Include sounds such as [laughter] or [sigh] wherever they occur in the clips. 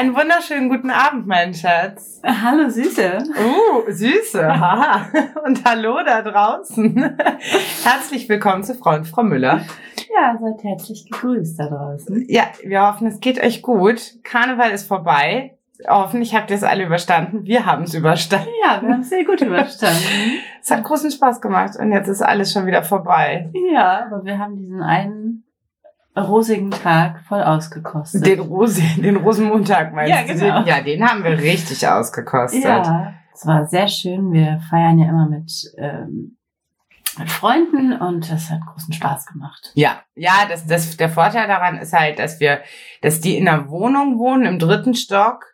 Einen wunderschönen guten Abend, mein Schatz. Hallo Süße. Uh, Süße. Haha. [laughs] Und hallo da draußen. [laughs] Herzlich willkommen zu Frau und Frau Müller. Ja, seid herzlich gegrüßt da draußen. Ja, wir hoffen, es geht euch gut. Karneval ist vorbei. Hoffentlich habt ihr es alle überstanden. Wir haben es überstanden. Ja, wir haben es sehr gut überstanden. Es hat großen Spaß gemacht und jetzt ist alles schon wieder vorbei. Ja, aber wir haben diesen einen rosigen Tag voll ausgekostet. Den, Rose, den Rosenmontag meinst Ja, du? genau. Ja, den haben wir richtig ausgekostet. Ja, es war sehr schön. Wir feiern ja immer mit, ähm, mit Freunden und das hat großen Spaß gemacht. Ja, ja, das, das, der Vorteil daran ist halt, dass wir, dass die in einer Wohnung wohnen, im dritten Stock,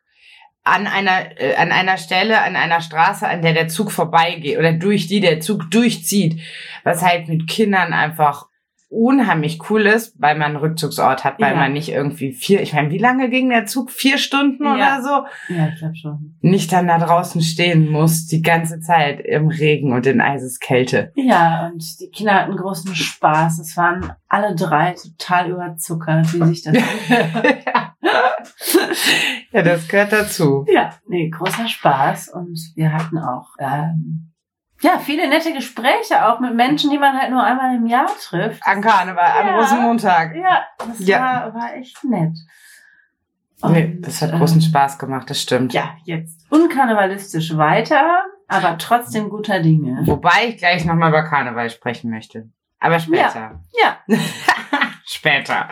an einer, äh, an einer Stelle, an einer Straße, an der der Zug vorbeigeht oder durch die der Zug durchzieht, was halt mit Kindern einfach unheimlich cool ist, weil man einen Rückzugsort hat, weil Ja. man nicht irgendwie vier, ich meine, wie lange ging der Zug? Vier Stunden Ja. oder so? Ja, ich glaube schon. Nicht dann da draußen stehen muss, die ganze Zeit im Regen und in Eiseskälte. Ja, und die Kinder hatten großen Spaß. Es waren alle drei total überzuckert, wie sich das [laughs] ja, das gehört dazu. Ja, nee, großer Spaß und wir hatten auch ähm, ja viele nette Gespräche auch mit Menschen, die man halt nur einmal im Jahr trifft. An Karneval, an Ja. Rosenmontag. Ja, das Ja. War, war echt nett. Nee, das hat ähm, großen Spaß gemacht, das stimmt. Ja, jetzt unkarnevalistisch weiter, aber trotzdem guter Dinge. Wobei ich gleich nochmal über Karneval sprechen möchte. Aber später. Ja, [laughs] Später.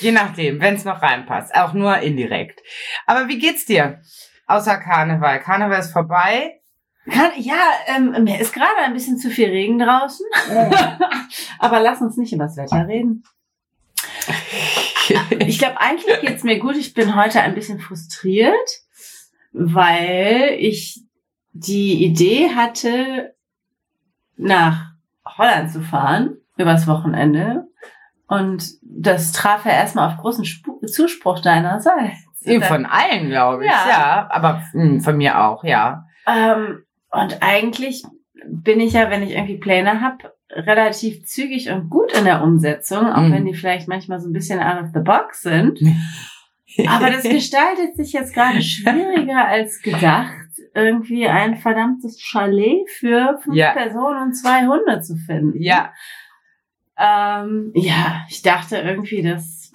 Je nachdem, wenn es noch reinpasst. Auch nur indirekt. Aber wie geht's dir? Außer Karneval. Karneval ist vorbei. Kann, ja, ähm, mir ist gerade ein bisschen zu viel Regen draußen, [laughs] aber lass uns nicht über das Wetter reden. [laughs] Ich glaube, eigentlich geht's mir gut. Ich bin heute ein bisschen frustriert, weil ich die Idee hatte, nach Holland zu fahren übers Wochenende. Und das traf ja erstmal auf großen Spu Zuspruch deinerseits. Von allen, glaube ich. Ja. Ja. aber mh, von mir auch, ja. Ähm, und eigentlich bin ich ja, wenn ich irgendwie Pläne habe, relativ zügig und gut in der Umsetzung, auch Mhm. wenn die vielleicht manchmal so ein bisschen out of the box sind. Aber das [laughs] gestaltet sich jetzt gerade schwieriger als gedacht, irgendwie ein verdammtes Chalet für fünf Ja. Personen und zwei Hunde zu finden. ja, Ähm, ja, ich dachte irgendwie, dass,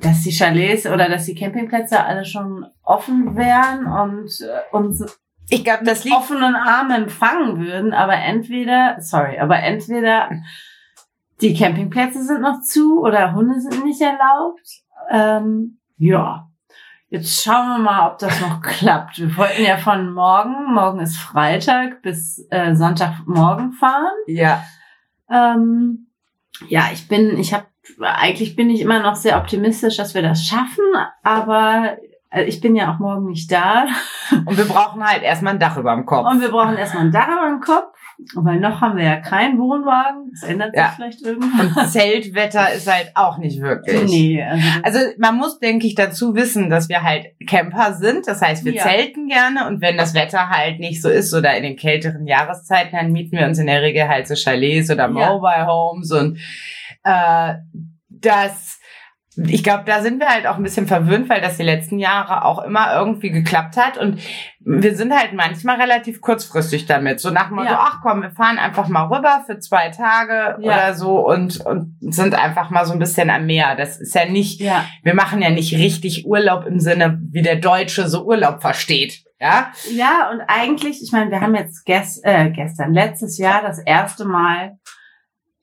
dass die Chalets oder dass die Campingplätze alle schon offen wären und äh, uns ich glaube, das liegt offenen Armen empfangen würden, aber entweder, sorry, aber entweder die Campingplätze sind noch zu oder Hunde sind nicht erlaubt. Ähm, ja, jetzt schauen wir mal, ob das noch [laughs] klappt. Wir wollten ja von morgen, morgen ist Freitag, bis äh, Sonntagmorgen fahren. ja. Ähm, ja, ich bin, ich habe, eigentlich bin ich immer noch sehr optimistisch, dass wir das schaffen, aber äh, ich bin ja auch morgen nicht da. [laughs] Und wir brauchen halt erstmal ein Dach über dem Kopf. Und wir brauchen erstmal ein Dach über dem Kopf, weil noch haben wir ja keinen Wohnwagen. Das ändert sich Ja. vielleicht irgendwann. Und Zeltwetter ist halt auch nicht wirklich. Nee, also, Also man muss, denke ich, dazu wissen, dass wir halt Camper sind. Das heißt, wir Ja. zelten gerne und wenn das Wetter halt nicht so ist oder in den kälteren Jahreszeiten, dann mieten wir uns in der Regel halt so Chalets oder Ja. Mobile Homes und äh, das ich glaube, da sind wir halt auch ein bisschen verwöhnt, weil das die letzten Jahre auch immer irgendwie geklappt hat. Und wir sind halt manchmal relativ kurzfristig damit. So nach dem Motto, Ja. ach komm, wir fahren einfach mal rüber für zwei Tage Ja. oder so und, und sind einfach mal so ein bisschen am Meer. Das ist ja nicht, ja. wir machen ja nicht richtig Urlaub im Sinne, wie der Deutsche so Urlaub versteht. Ja? ja, und eigentlich, ich meine, wir haben jetzt gest, äh, gestern, letztes Jahr das erste Mal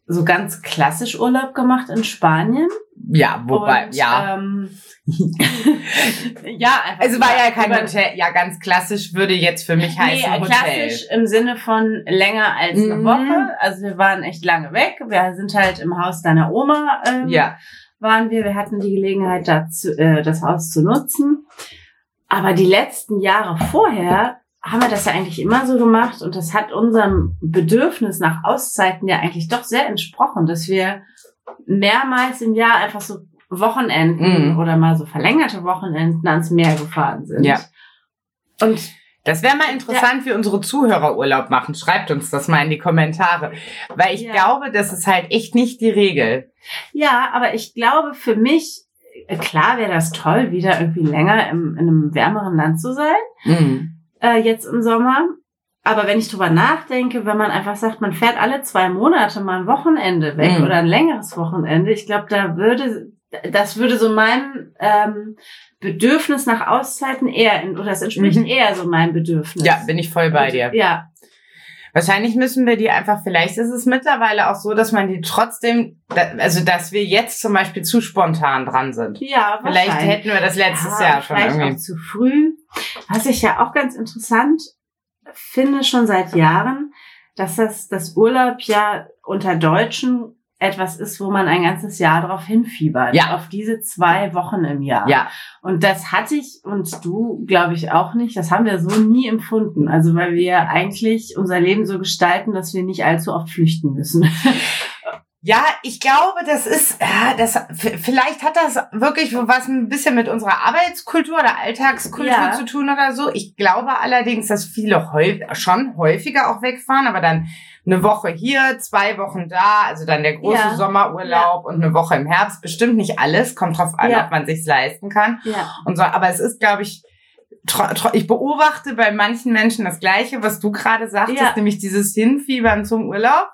so ganz klassisch Urlaub gemacht in Spanien. Ja, wobei, und, ja. Ähm, [laughs] [laughs] ja, einfach. Also war ja kein Hotel. Ja, ganz klassisch würde jetzt für mich heißen Nee, Hotel. klassisch im Sinne von länger als eine Mhm. Woche. Also wir waren echt lange weg. Wir sind halt im Haus deiner Oma. Ähm, Ja, waren wir. Wir hatten die Gelegenheit, dazu, äh, das Haus zu nutzen. Aber die letzten Jahre vorher haben wir das ja eigentlich immer so gemacht und das hat unserem Bedürfnis nach Auszeiten ja eigentlich doch sehr entsprochen, dass wir mehrmals im Jahr einfach so Wochenenden Mhm. oder mal so verlängerte Wochenenden ans Meer gefahren sind. Ja. Und Das wäre mal interessant, wie unsere Zuhörer Urlaub machen. Schreibt uns das mal in die Kommentare. Weil ich Ja. glaube, das ist halt echt nicht die Regel. Ja, aber ich glaube, für mich klar wäre das toll, wieder irgendwie länger im, in einem wärmeren Land zu sein, Mhm. Äh, jetzt im Sommer. Aber wenn ich drüber nachdenke, wenn man einfach sagt, man fährt alle zwei Monate mal ein Wochenende weg Mhm. oder ein längeres Wochenende, ich glaube, da würde, das würde so mein ähm, Bedürfnis nach Auszeiten eher, oder es entspricht Mhm. eher so meinem Bedürfnis. Ja, bin ich voll bei Und- dir. Ja, Wahrscheinlich müssen wir die einfach, vielleicht ist es mittlerweile auch so, dass man die trotzdem, also dass wir jetzt zum Beispiel zu spontan dran sind. ja, Vielleicht wahrscheinlich. hätten wir das letztes Ja, Jahr schon vielleicht irgendwie. auch zu früh. Was ich ja auch ganz interessant finde schon seit Jahren, dass das, das Urlaub ja unter Deutschen etwas ist, wo man ein ganzes Jahr drauf hinfiebert. Ja. Auf diese zwei Wochen im Jahr. Ja, Und das hatte ich und du, glaube ich, auch nicht. Das haben wir so nie empfunden. Also weil wir eigentlich unser Leben so gestalten, dass wir nicht allzu oft flüchten müssen. [laughs] Ja, ich glaube, das ist, ja, das, vielleicht hat das wirklich was ein bisschen mit unserer Arbeitskultur oder Alltagskultur Ja. zu tun oder so. Ich glaube allerdings, dass viele häu schon häufiger auch wegfahren, aber dann eine Woche hier, zwei Wochen da, also dann der große Ja. Sommerurlaub und eine Woche im Herbst. Bestimmt nicht alles, kommt drauf an, Ja. ob man sich's leisten kann. Ja. und so. Aber es ist, glaube ich, ich beobachte bei manchen Menschen das Gleiche, was du gerade sagtest, Ja. nämlich dieses Hinfiebern zum Urlaub.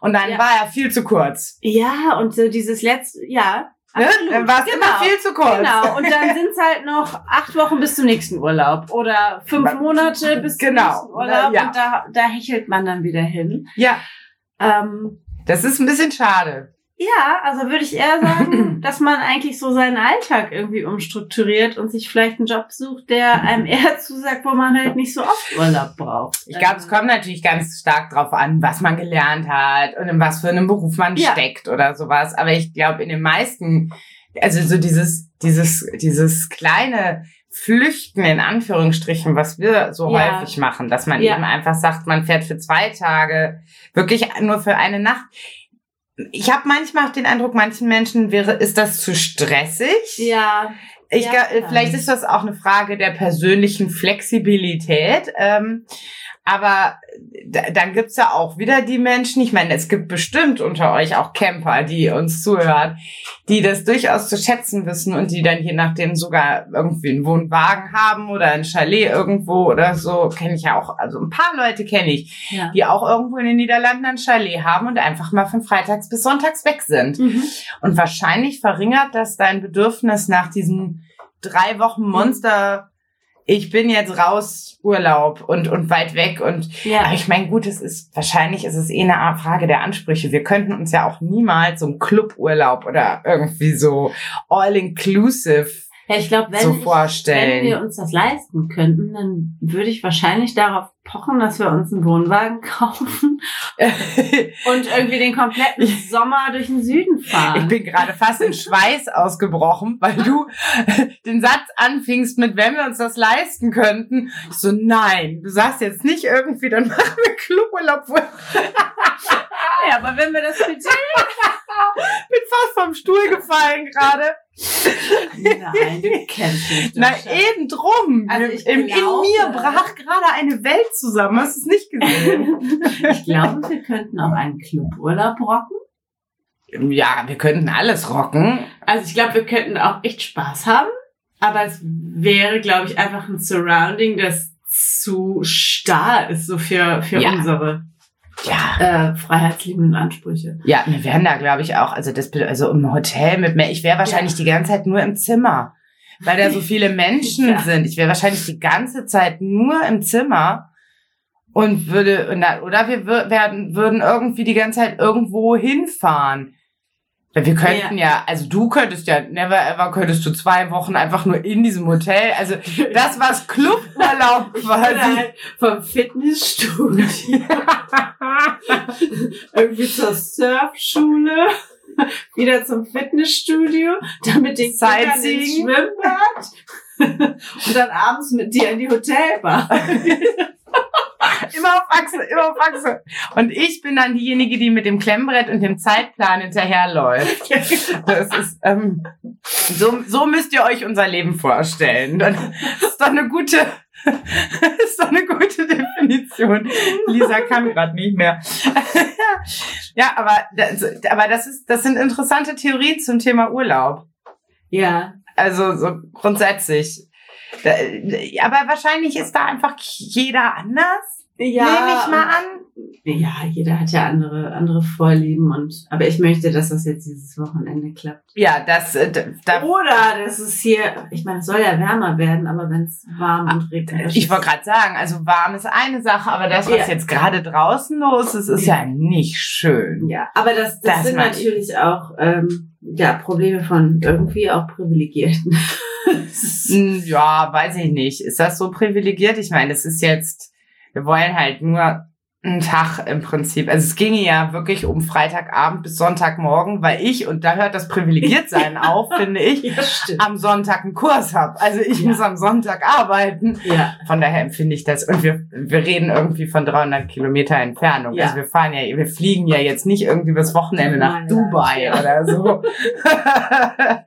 Und dann Ja. war er viel zu kurz. Ja, und so dieses letzte, ja. Ne? Dann war es immer viel zu kurz. Genau, und dann [laughs] sind es halt noch acht Wochen bis zum nächsten Urlaub oder fünf Monate [laughs] bis zum Genau, nächsten Urlaub ja. und da, da hechelt man dann wieder hin. Ja, Ähm, das ist ein bisschen schade. Ja, also würde ich eher sagen, [clears throat] dass man eigentlich so seinen Alltag irgendwie umstrukturiert und sich vielleicht einen Job sucht, der einem [laughs] eher zusagt, wo man halt nicht so oft Urlaub braucht. Ich glaube, es kommt natürlich ganz stark drauf an, was man gelernt hat und in was für einem Beruf man Ja. steckt oder sowas. Aber ich glaube, in den meisten, also so dieses, dieses, dieses kleine Flüchten in Anführungsstrichen, was wir so Ja. häufig machen, dass man Ja. eben einfach sagt, man fährt für zwei Tage, wirklich nur für eine Nacht. Ich habe manchmal auch den Eindruck, manchen Menschen wäre, ist das zu stressig. Ja, Ich Ja, glaub, vielleicht ist das auch eine Frage der persönlichen Flexibilität. Ähm, aber da, dann gibt's ja auch wieder die Menschen, ich meine, es gibt bestimmt unter euch auch Camper, die uns zuhören, die das durchaus zu schätzen wissen und die dann je nachdem sogar irgendwie einen Wohnwagen haben oder ein Chalet irgendwo oder so, kenne ich ja auch, also ein paar Leute kenne ich, ja. die auch irgendwo in den Niederlanden ein Chalet haben und einfach mal von freitags bis sonntags weg sind. Mhm. Und wahrscheinlich verringert das dein Bedürfnis nach diesem drei Wochen Monster. Ich bin jetzt raus, Urlaub und, und weit weg und, aber ja. ich meine, gut, es ist, wahrscheinlich ist es eh eine Frage der Ansprüche. Wir könnten uns ja auch niemals so einen Cluburlaub oder irgendwie so all-inclusive Ja, ich glaube, wenn, so ich- wenn wir uns das leisten könnten, dann würde ich wahrscheinlich darauf pochen, dass wir uns einen Wohnwagen [laughs] kaufen und irgendwie den kompletten Sommer durch den Süden fahren. Ich bin gerade fast in Schweiß ausgebrochen, weil du den Satz anfingst mit, wenn wir uns das leisten könnten. Ich so, nein, du sagst jetzt nicht irgendwie, dann machen wir Cluburlaub. [laughs] ja, aber wenn wir das Budget... [laughs] bin fast vom Stuhl gefallen gerade. Nein, du kennst mich. Na Sascha. eben drum. Also ich in, in mir brach gerade eine Welt zusammen. Hast du es nicht gesehen? [laughs] Ich glaube, wir könnten auch einen Cluburlaub rocken. ja, wir könnten alles rocken. Also ich glaube, wir könnten auch echt Spaß haben. Aber es wäre, glaube ich, einfach ein Surrounding, das zu starr ist, so für, für Ja. unsere Ja. äh, freiheitsliebenden Ansprüche. Ja, wir wären da, glaube ich, auch, also das, also im Hotel mit mehr, ich wäre wahrscheinlich die ganze Zeit nur im Zimmer, weil da so viele Menschen [laughs] Ja. sind. Ich wäre wahrscheinlich die ganze Zeit nur im Zimmer und würde, oder wir werden, würden irgendwie die ganze Zeit irgendwo hinfahren. Weil wir könnten ja. also du könntest ja, never ever könntest du zwei Wochen einfach nur in diesem Hotel, also das war's Cluburlaub [laughs] quasi. halt vom Fitnessstudio [laughs] irgendwie zur Surfschule, wieder zum Fitnessstudio, dann mit den Kindern ins. Schwimmbad und dann abends mit dir in die Hotelbar. [laughs] [laughs] Immer auf Achse, immer auf Achse. Und ich bin dann diejenige, die mit dem Klemmbrett und dem Zeitplan hinterherläuft. Das ist, ähm, so, so müsst ihr euch unser Leben vorstellen. Das ist doch eine gute, [laughs] ist doch eine gute Definition. Lisa kann gerade nicht mehr. [laughs] Ja, aber das, aber das ist, das sind interessante Theorien zum Thema Urlaub. Ja. Also so grundsätzlich. Da, aber wahrscheinlich ist da einfach jeder anders. Ja. Nehme ich mal an. Ja, jeder hat ja andere, andere Vorlieben und, aber ich möchte, dass das jetzt dieses Wochenende klappt. Ja, das, äh, da, Oder das ist hier, ich meine, es soll ja wärmer werden, aber wenn es warm und regnet. das ich wollte gerade sagen, also warm ist eine Sache, aber das, was Ja. jetzt gerade draußen los ist, ist ja nicht schön. Ja, aber das, das, Das sind natürlich auch ähm, ja, Probleme von irgendwie auch Privilegierten. [laughs] Ja, weiß ich nicht. Ist das so privilegiert? Ich meine, es ist jetzt, wir wollen halt nur einen Tag im Prinzip. Also es ginge ja wirklich um Freitagabend bis Sonntagmorgen, weil ich, und da hört das Privilegiertsein [laughs] auf, finde ich, ja, am Sonntag einen Kurs habe. Also ich Ja. muss am Sonntag arbeiten. Ja, Von daher empfinde ich das. Und wir, wir reden irgendwie von 300 Kilometer Entfernung. Ja. Also wir fahren ja, wir fliegen ja jetzt nicht irgendwie das Wochenende nach Nein, Dubai oder so. [laughs] [laughs]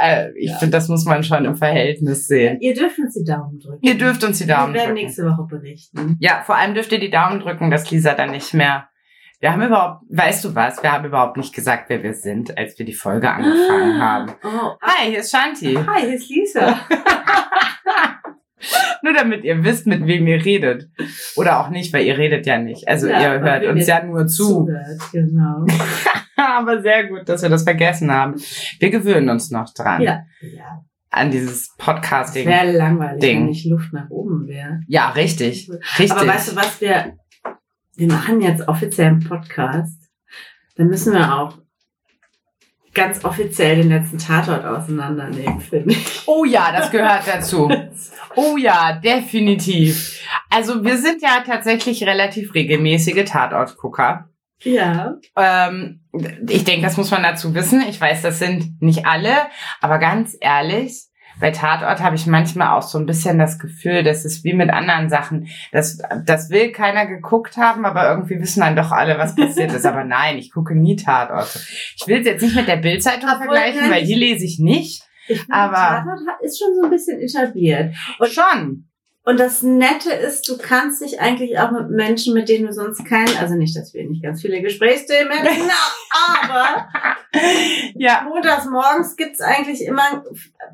Äh, ich finde, das muss man schon im Verhältnis sehen. ihr dürft uns die Daumen drücken. Ihr dürft uns die Daumen Wir werden drücken. nächste Woche berichten. Ja, vor allem dürft ihr die Daumen drücken, dass Lisa dann nicht mehr. Wir haben überhaupt, weißt du was? Wir haben überhaupt nicht gesagt, wer wir sind, als wir die Folge angefangen haben. Oh, Hi, hier ist Shanti. hi, hier ist Lisa. [laughs] Nur damit ihr wisst, mit wem ihr redet. Oder auch nicht, weil ihr redet ja nicht. Also Ja, ihr hört uns ja nur zu. Zuhört, genau. [laughs] Aber sehr gut, dass wir das vergessen haben. Wir gewöhnen uns noch dran. Ja. ja. An dieses Es Podcasting. wäre langweilig, Ding. wenn nicht Luft nach oben wäre. Ja, richtig. Richtig. Aber weißt du was, wir, wir machen jetzt offiziell einen Podcast. Dann müssen wir auch ganz offiziell den letzten Tatort auseinandernehmen, finde ich. oh ja, das gehört dazu. [laughs] Oh ja, definitiv. Also wir sind ja tatsächlich relativ regelmäßige Tatortgucker. Ja. Ähm, ich denke, das muss man dazu wissen. Ich weiß, das sind nicht alle, aber ganz ehrlich, bei Tatort habe ich manchmal auch so ein bisschen das Gefühl, das ist wie mit anderen Sachen. Das, das will keiner geguckt haben, aber irgendwie wissen dann doch alle, was passiert ist. Aber nein, ich gucke nie Tatorte. Ich will es jetzt nicht mit der Bildzeitung vergleichen, nein, weil die lese ich nicht. Ich finde, Aber- Tatort ist schon so ein bisschen etabliert. Und schon. Und das Nette ist, du kannst dich eigentlich auch mit Menschen, mit denen du sonst keinen, also nicht, dass wir nicht ganz viele Gesprächsthemen hätten, [laughs] aber Ja. montags morgens gibt's eigentlich immer,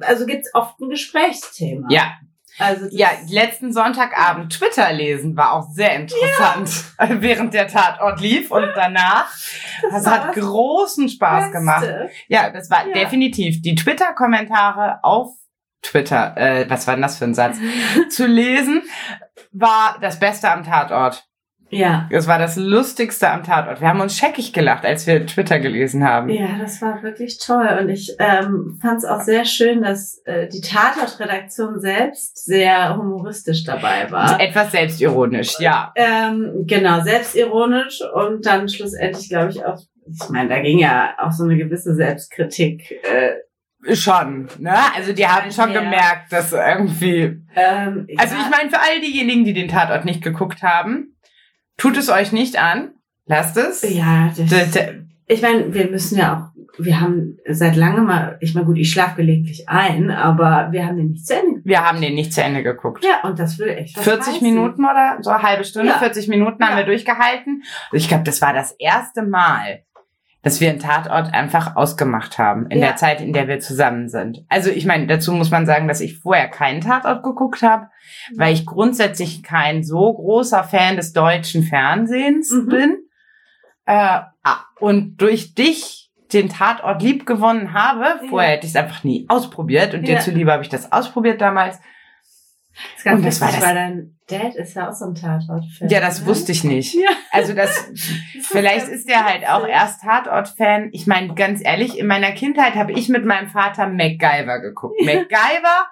also gibt's oft ein Gesprächsthema. Ja, Also das- ja, letzten Sonntagabend Twitter lesen war auch sehr interessant, [laughs] während der Tatort lief und danach. Das, war hat das großen Spaß Beste. gemacht. Ja, das war Ja. definitiv die Twitter-Kommentare auf Twitter, äh, was war denn das für ein Satz, [laughs] zu lesen, war das Beste am Tatort. Ja. Es war das Lustigste am Tatort. Wir haben uns scheckig gelacht, als wir Twitter gelesen haben. Ja, das war wirklich toll. Und ich ähm, fand es auch sehr schön, dass äh, die Tatort-Redaktion selbst sehr humoristisch dabei war. Etwas selbstironisch, ja. Ähm, genau, selbstironisch und dann schlussendlich, glaube ich, auch, ich meine, da ging ja auch so eine gewisse Selbstkritik. Äh, Schon, ne? Also die haben schon Ja. gemerkt, dass irgendwie ähm, Also ja, ich meine, für all diejenigen, die den Tatort nicht geguckt haben, tut es euch nicht an. Lasst es. Ja, das, D- d- ich meine, wir müssen ja auch, wir haben seit langem mal, ich meine, gut, ich schlafe gelegentlich ein, aber wir haben den nicht zu Ende. Wir haben den nicht zu Ende geguckt. Ja, und das will echt was 40 heißen. Minuten oder so, eine halbe Stunde, Ja. 40 Minuten haben wir durchgehalten. Ich glaube, das war das erste Mal, dass wir einen Tatort einfach ausgemacht haben in Ja. der Zeit, in der wir zusammen sind. Also ich meine, dazu muss man sagen, dass ich vorher keinen Tatort geguckt habe, weil ich grundsätzlich kein so großer Fan des deutschen Fernsehens Mhm. bin. Äh, und durch dich den Tatort lieb gewonnen habe. Vorher hätte ich es einfach nie ausprobiert und dir Ja. zuliebe habe ich das ausprobiert damals. Das ist ganz Und das war das- weil dein Dad ist ja auch so ein Tatort-Fan. Ja, das wusste ich nicht. Ja. Also das, [laughs] vielleicht ist der halt auch erst Tatort-Fan. Ich meine, ganz ehrlich, in meiner Kindheit habe ich mit meinem Vater MacGyver geguckt. [laughs] MacGyver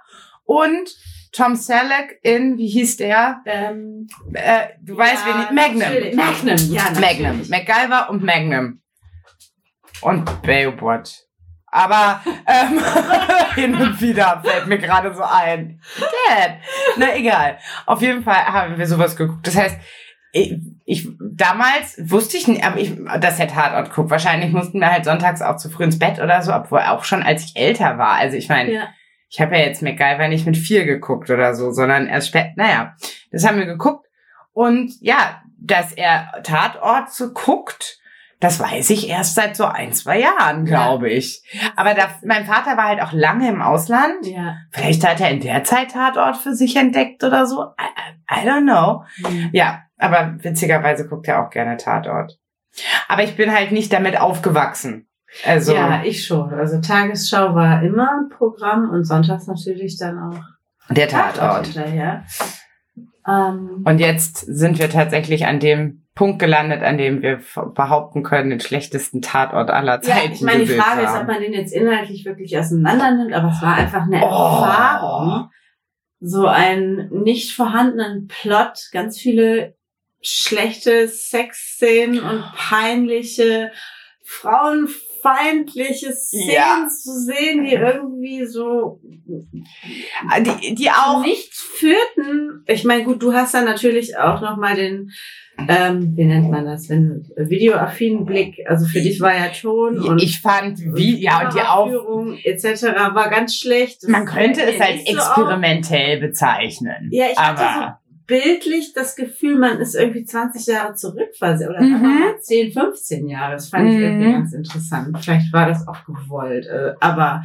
und Tom Selleck in, wie hieß der? Ähm, Äh, du weißt, wen ich, natürlich. Magnum. Magnum, ja, Magnum. natürlich. MacGyver und Magnum. Und Baywatch. Aber ähm, [laughs] hin und wieder fällt mir gerade so ein. Dad. Na egal. Auf jeden Fall haben wir sowas geguckt. Das heißt, ich, ich damals wusste ich nicht, aber ich, dass der Tatort guckt. Wahrscheinlich mussten wir halt sonntags auch zu früh ins Bett oder so, obwohl auch schon als ich älter war. Also ich meine, Ja. ich habe ja jetzt MacGyver nicht mit vier geguckt oder so, sondern erst spät. Naja, das haben wir geguckt. Und ja, dass er Tatort so guckt, Das weiß ich erst seit so ein, zwei Jahren, glaube ich. Aber da, mein Vater war halt auch lange im Ausland. Ja. Vielleicht hat er in der Zeit Tatort für sich entdeckt oder so. I, I don't know. Mhm. Ja, aber witzigerweise guckt er auch gerne Tatort. Aber ich bin halt nicht damit aufgewachsen. Also, Ja, ich schon. Also Tagesschau war immer ein Programm und sonntags natürlich dann auch der Tatort. hinterher. Ähm, Und jetzt sind wir tatsächlich an dem Punkt gelandet, an dem wir behaupten können, den schlechtesten Tatort aller ja, Zeiten ich meine, die Frage zu ist, ob haben. man den jetzt inhaltlich wirklich auseinander nimmt, aber es war einfach eine Oh. Erfahrung. So einen nicht vorhandenen Plot, ganz viele schlechte Sexszenen und peinliche, frauenfeindliche Szenen Ja. zu sehen, die irgendwie so Die, die auch. nichts führten. Ich meine, gut, du hast dann natürlich auch noch mal den, ähm, wie nennt man das, wenn videoaffinen Blick. Also für dich war ja Ton und Ich fand, wie, ja, und die auch. Kameraführung etc. war ganz schlecht. Das Man könnte es als nicht so experimentell bezeichnen. Ja, ich hatte aber bildlich das Gefühl, man ist irgendwie 20 Jahre zurückversetzt oder Mhm. sagen wir mal 10, 15 Jahre. Das fand ich Mhm. irgendwie ganz interessant. Vielleicht war das auch gewollt, äh, aber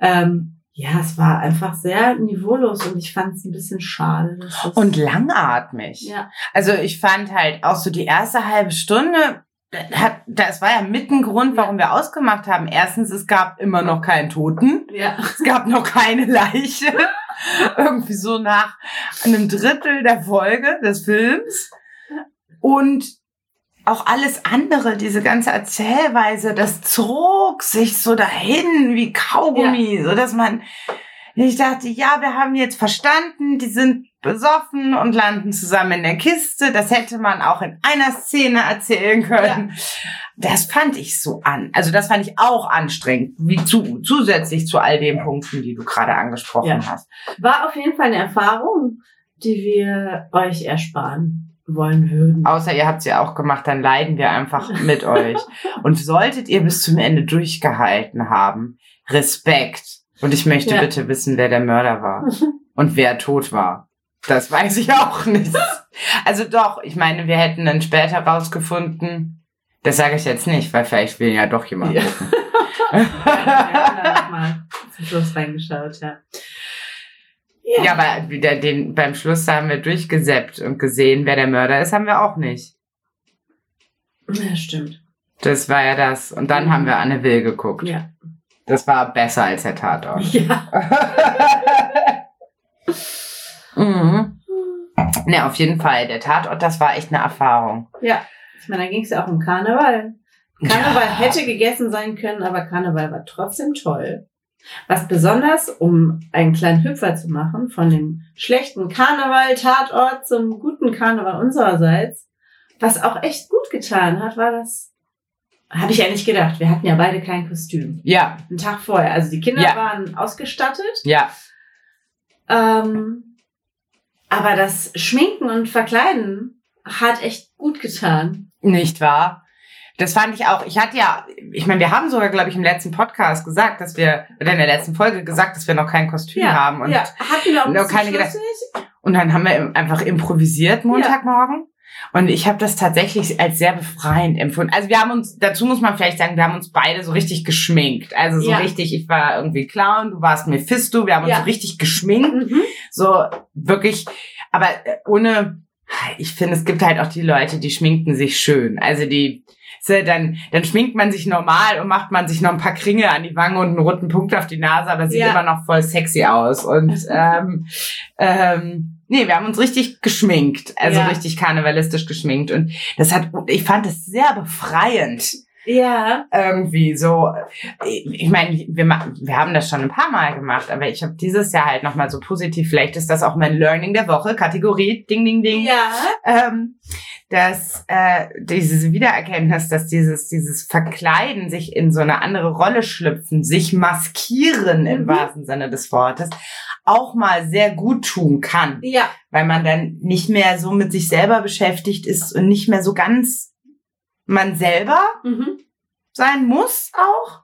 ähm, ja, es war einfach sehr niveaulos und ich fand es ein bisschen schade. Und langatmig. ja, Also ich fand halt auch so die erste halbe Stunde, das war ja mit ein Grund, warum wir ausgemacht haben. Erstens, es gab immer noch keinen Toten. ja, Es gab noch keine Leiche. [laughs] Irgendwie so nach einem Drittel der Folge des Films. Und auch alles andere, diese ganze Erzählweise, das zog sich so dahin wie Kaugummi, so dass man, ich dachte, ja, wir haben jetzt verstanden, die sind besoffen und landen zusammen in der Kiste. Das hätte man auch in einer Szene erzählen können. Das fand ich so an. Also das fand ich auch anstrengend, wie zu, zusätzlich zu all den Punkten, die du gerade angesprochen Ja. hast. war auf jeden Fall eine Erfahrung, die wir euch ersparen wollen würden. Außer ihr habt sie auch gemacht, dann leiden wir einfach [laughs] mit euch. Und solltet ihr bis zum Ende durchgehalten haben, Respekt. Und ich möchte Ja. bitte wissen, wer der Mörder war und wer tot war. Das weiß ich auch nicht. Also doch, ich meine, wir hätten dann später rausgefunden. Das sage ich jetzt nicht, weil vielleicht will ja doch jemand Ja. gucken. [laughs] haben da mal zum Schluss reingeschaut, ja. Ja, aber wieder den, beim Schluss haben wir durchgesäppt und gesehen, wer der Mörder ist, haben wir auch nicht. Ja, stimmt. Das war ja das. Und dann haben wir Anne Will geguckt. Ja. Das war besser als der Tatort. Ja. [laughs] mhm. Ne, auf jeden Fall. Der Tatort, das war echt eine Erfahrung. Ja. Ich meine, da ging es ja auch um Karneval. Karneval Ja. hätte gegessen sein können, aber Karneval war trotzdem toll. Was besonders, um einen kleinen Hüpfer zu machen, von dem schlechten Karneval-Tatort zum guten Karneval unsererseits, was auch echt gut getan hat, war das, habe ich ja nicht gedacht. Wir hatten ja beide kein Kostüm. Ja, Einen Tag vorher. Also die Kinder Ja. waren ausgestattet. ja. Ähm, aber das Schminken und Verkleiden hat echt gut getan. Nicht wahr? Das fand ich auch. Ich hatte ja, ich meine, wir haben sogar, glaube ich, im letzten Podcast gesagt, dass wir, oder in der letzten Folge gesagt, dass wir noch kein Kostüm haben. Und, ja, hatten wir auch noch ein keine gedacht- und dann haben wir einfach improvisiert Montagmorgen. Und ich habe das tatsächlich als sehr befreiend empfunden. Also wir haben uns, dazu muss man vielleicht sagen, wir haben uns beide so richtig geschminkt. Also so Ja. richtig, ich war irgendwie Clown, du warst Mephisto, wir haben uns Ja. so richtig geschminkt. Mhm. So wirklich, aber äh, ohne, ich finde, es gibt halt auch die Leute, die schminken sich schön. Also die, dann, dann schminkt man sich normal und macht man sich noch ein paar Kringe an die Wange und einen roten Punkt auf die Nase, aber sieht Ja. immer noch voll sexy aus. Und [laughs] ähm, ähm, nee, wir haben uns richtig geschminkt, also Ja. richtig karnevalistisch geschminkt. Und das hat, ich fand es sehr befreiend Ja, irgendwie so. Ich meine, wir, ma- wir haben das schon ein paar Mal gemacht, aber ich habe dieses Jahr halt nochmal so positiv, vielleicht ist das auch mein Learning der Woche, Kategorie, ding, ding, ding, ja, ähm, dass äh, diese Wiedererkenntnis, dass dieses, dieses Verkleiden, sich in so eine andere Rolle schlüpfen, sich maskieren im Mhm. wahrsten Sinne des Wortes, auch mal sehr gut tun kann ja, weil man dann nicht mehr so mit sich selber beschäftigt ist und nicht mehr so ganz man selber mhm. sein muss auch.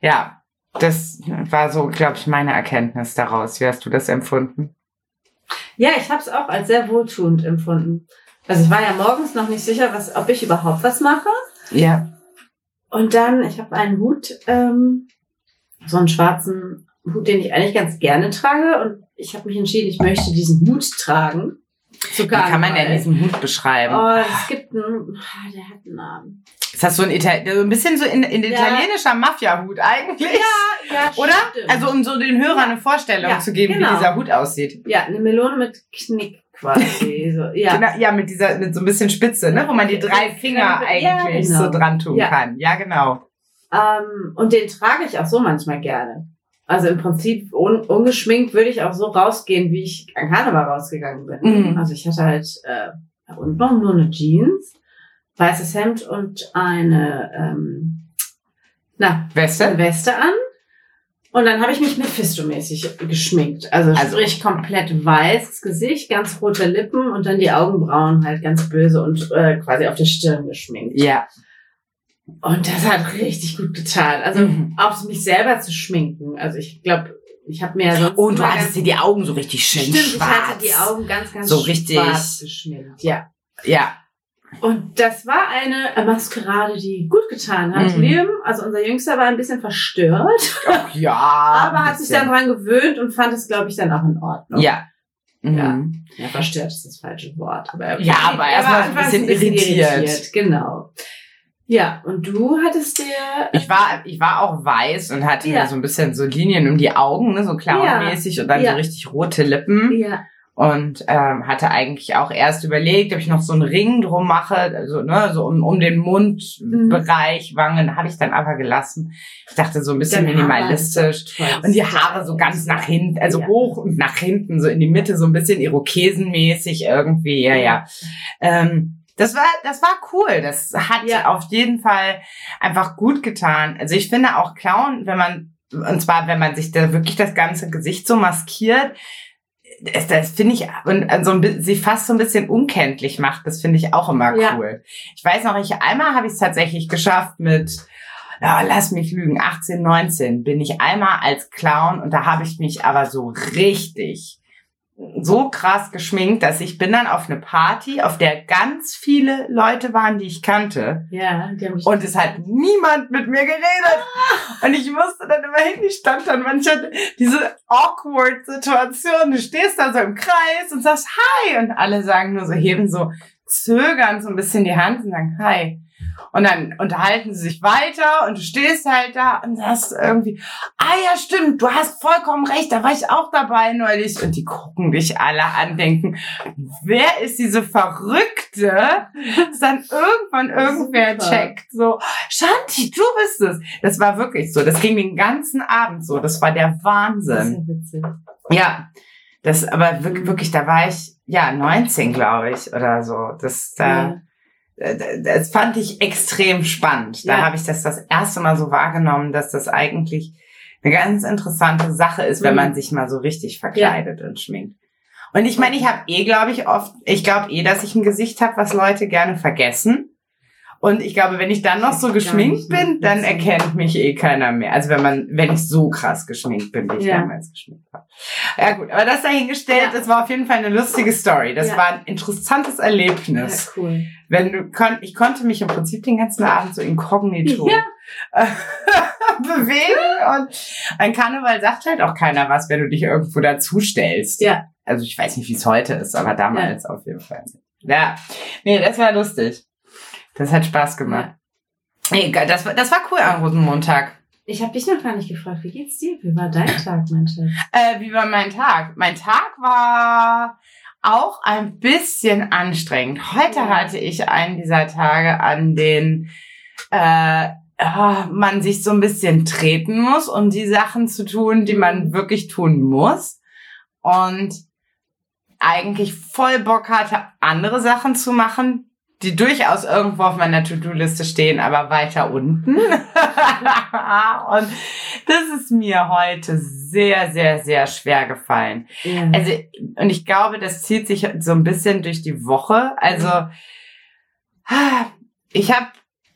Ja, das war so, glaube ich, meine Erkenntnis daraus. Wie hast du das empfunden? ja, ich habe es auch als sehr wohltuend empfunden. Also ich war ja morgens noch nicht sicher, was, ob ich überhaupt was mache. Ja. Und dann, ich habe einen Hut, ähm, so einen schwarzen Hut, den ich eigentlich ganz gerne trage. Und ich habe mich entschieden, ich möchte diesen Hut tragen. Wie kann man denn diesen Hut beschreiben? Oh, es gibt einen, ah, der hat einen Namen. Ist das so ein, Ital so ein bisschen so in, in Ja. italienischer Mafia-Hut eigentlich? ja, Oder? stimmt. Also um so den Hörern eine Vorstellung Ja, zu geben, genau. wie dieser Hut aussieht. ja, eine Melone mit Knick quasi. [laughs] so, ja. Genau, ja, mit dieser, mit so ein bisschen Spitze, ne? Wo man die drei Finger Ja, eigentlich genau. so dran tun Ja. kann. Ja, genau. Ähm, und den trage ich auch so manchmal gerne. Also im Prinzip un ungeschminkt würde ich auch so rausgehen, wie ich an Karneval rausgegangen bin. Mhm. Also ich hatte halt äh, unten nur eine Jeans, weißes Hemd und eine ähm, na, Weste? eine Weste an. Und dann habe ich mich Mephisto-mäßig geschminkt. Also, Also- sprich komplett weißes Gesicht, ganz rote Lippen und dann die Augenbrauen halt ganz böse und äh, quasi auf der Stirn geschminkt. Ja. Und das hat richtig gut getan. Also Mhm. auch mich selber zu schminken. Also ich glaube, ich habe mir sonst Und du hattest dir die Augen so richtig schön Stimmt, schwarz. ich hatte die Augen ganz, ganz So richtig- schwarz geschminkt. Ja. Ja. Und das war eine Maskerade, die gut getan hat. Mhm. Liam, also unser Jüngster, war ein bisschen verstört, Ach, ja. [laughs] aber ein hat sich bisschen. dann dran gewöhnt und fand es, glaube ich, dann auch in Ordnung. Ja. Mhm. Ja. Ja, verstört ist das falsche Wort. Aber er, Ja, aber er erst war mal so ein bisschen irritiert. Genau. Ja, und du hattest dir... Ich war, ich war auch weiß und hatte Ja. so ein bisschen so Linien um die Augen, ne, so clownmäßig und dann Ja. so richtig rote Lippen. Ja, Und ähm, hatte eigentlich auch erst überlegt, ob ich noch so einen Ring drum mache, also ne, so um, um den Mundbereich, Wangen, habe ich dann aber gelassen. Ich dachte so ein bisschen Haare minimalistisch. Und die Haare so ganz nach hinten, also Ja. hoch und nach hinten, so in die Mitte, so ein bisschen Irokesenmäßig irgendwie, ja, ja. Ähm, das war, das war cool. Das hat Ja. auf jeden Fall einfach gut getan. Also ich finde auch Clown, wenn man, und zwar, wenn man sich da wirklich das ganze Gesicht so maskiert, das, das finde ich, und so ein, sie fast so ein bisschen unkenntlich macht, das finde ich auch immer Ja. cool. Ich weiß noch, ich, einmal habe ich es tatsächlich geschafft mit, ja, lass mich lügen, 18, 19 bin ich einmal als Clown und da habe ich mich aber so richtig so krass geschminkt, dass ich bin dann auf eine Party, auf der ganz viele Leute waren, die ich kannte. Ja, die haben mich Und es hat niemand mit mir geredet. Und ich musste dann immer hin, ich stand dann manchmal diese awkward Situation. Du stehst da so im Kreis und sagst Hi. Und alle sagen nur so, heben so zögernd so ein bisschen die Hand und sagen Hi. Und dann unterhalten sie sich weiter und du stehst halt da und sagst irgendwie, ah ja, stimmt, du hast vollkommen recht, da war ich auch dabei neulich. Und die gucken dich alle an, denken, wer ist diese Verrückte? Dass dann irgendwann irgendwer Super. checkt, so, Shanti, du bist es. Das war wirklich so. Das ging den ganzen Abend so. Das war der Das ist Wahnsinn. ja witzig. Ja. Das, aber wirklich, wirklich, da war ich, ja, 19, glaube ich, oder so. Das, da, äh, das fand ich extrem spannend. Da Ja. habe ich das das erste Mal so wahrgenommen, dass das eigentlich eine ganz interessante Sache ist, wenn Mhm. man sich mal so richtig verkleidet und schminkt. Und ich meine, ich habe eh, glaube ich, oft, ich glaube eh, dass ich ein Gesicht habe, was Leute gerne vergessen. Und ich glaube, wenn ich dann noch so geschminkt bin, dann erkennt mich eh keiner mehr. Also wenn man, wenn ich so krass geschminkt bin, wie ich Ja. damals geschminkt war. Ja gut, aber das dahingestellt, Ja. das war auf jeden Fall eine lustige Story. Das Ja. war ein interessantes Ja, Erlebnis. cool. Wenn du kon ich konnte mich im Prinzip den ganzen Abend so inkognito Ja. [laughs] bewegen und ein Karneval sagt halt auch keiner was, wenn du dich irgendwo dazu stellst. Ja. Also ich weiß nicht, wie es heute ist, aber damals auf jeden Fall. Ja. Nee, das war lustig. Das hat Spaß gemacht. Ge- das war, das war cool am Rosenmontag. Ich habe dich noch gar nicht gefragt, wie geht's dir? Wie war dein Tag, mein Schatz? Äh, wie war mein Tag? Mein Tag war auch ein bisschen anstrengend. Heute Ja. hatte ich einen dieser Tage, an denen äh, ah, man sich so ein bisschen treten muss, um die Sachen zu tun, die man wirklich tun muss. Und eigentlich voll Bock hatte, andere Sachen zu machen, die durchaus irgendwo auf meiner To-Do-Liste stehen, aber weiter unten. [laughs] und das ist mir heute sehr, sehr, sehr schwer gefallen. Ja. Also, und ich glaube, das zieht sich so ein bisschen durch die Woche. Also, ich habe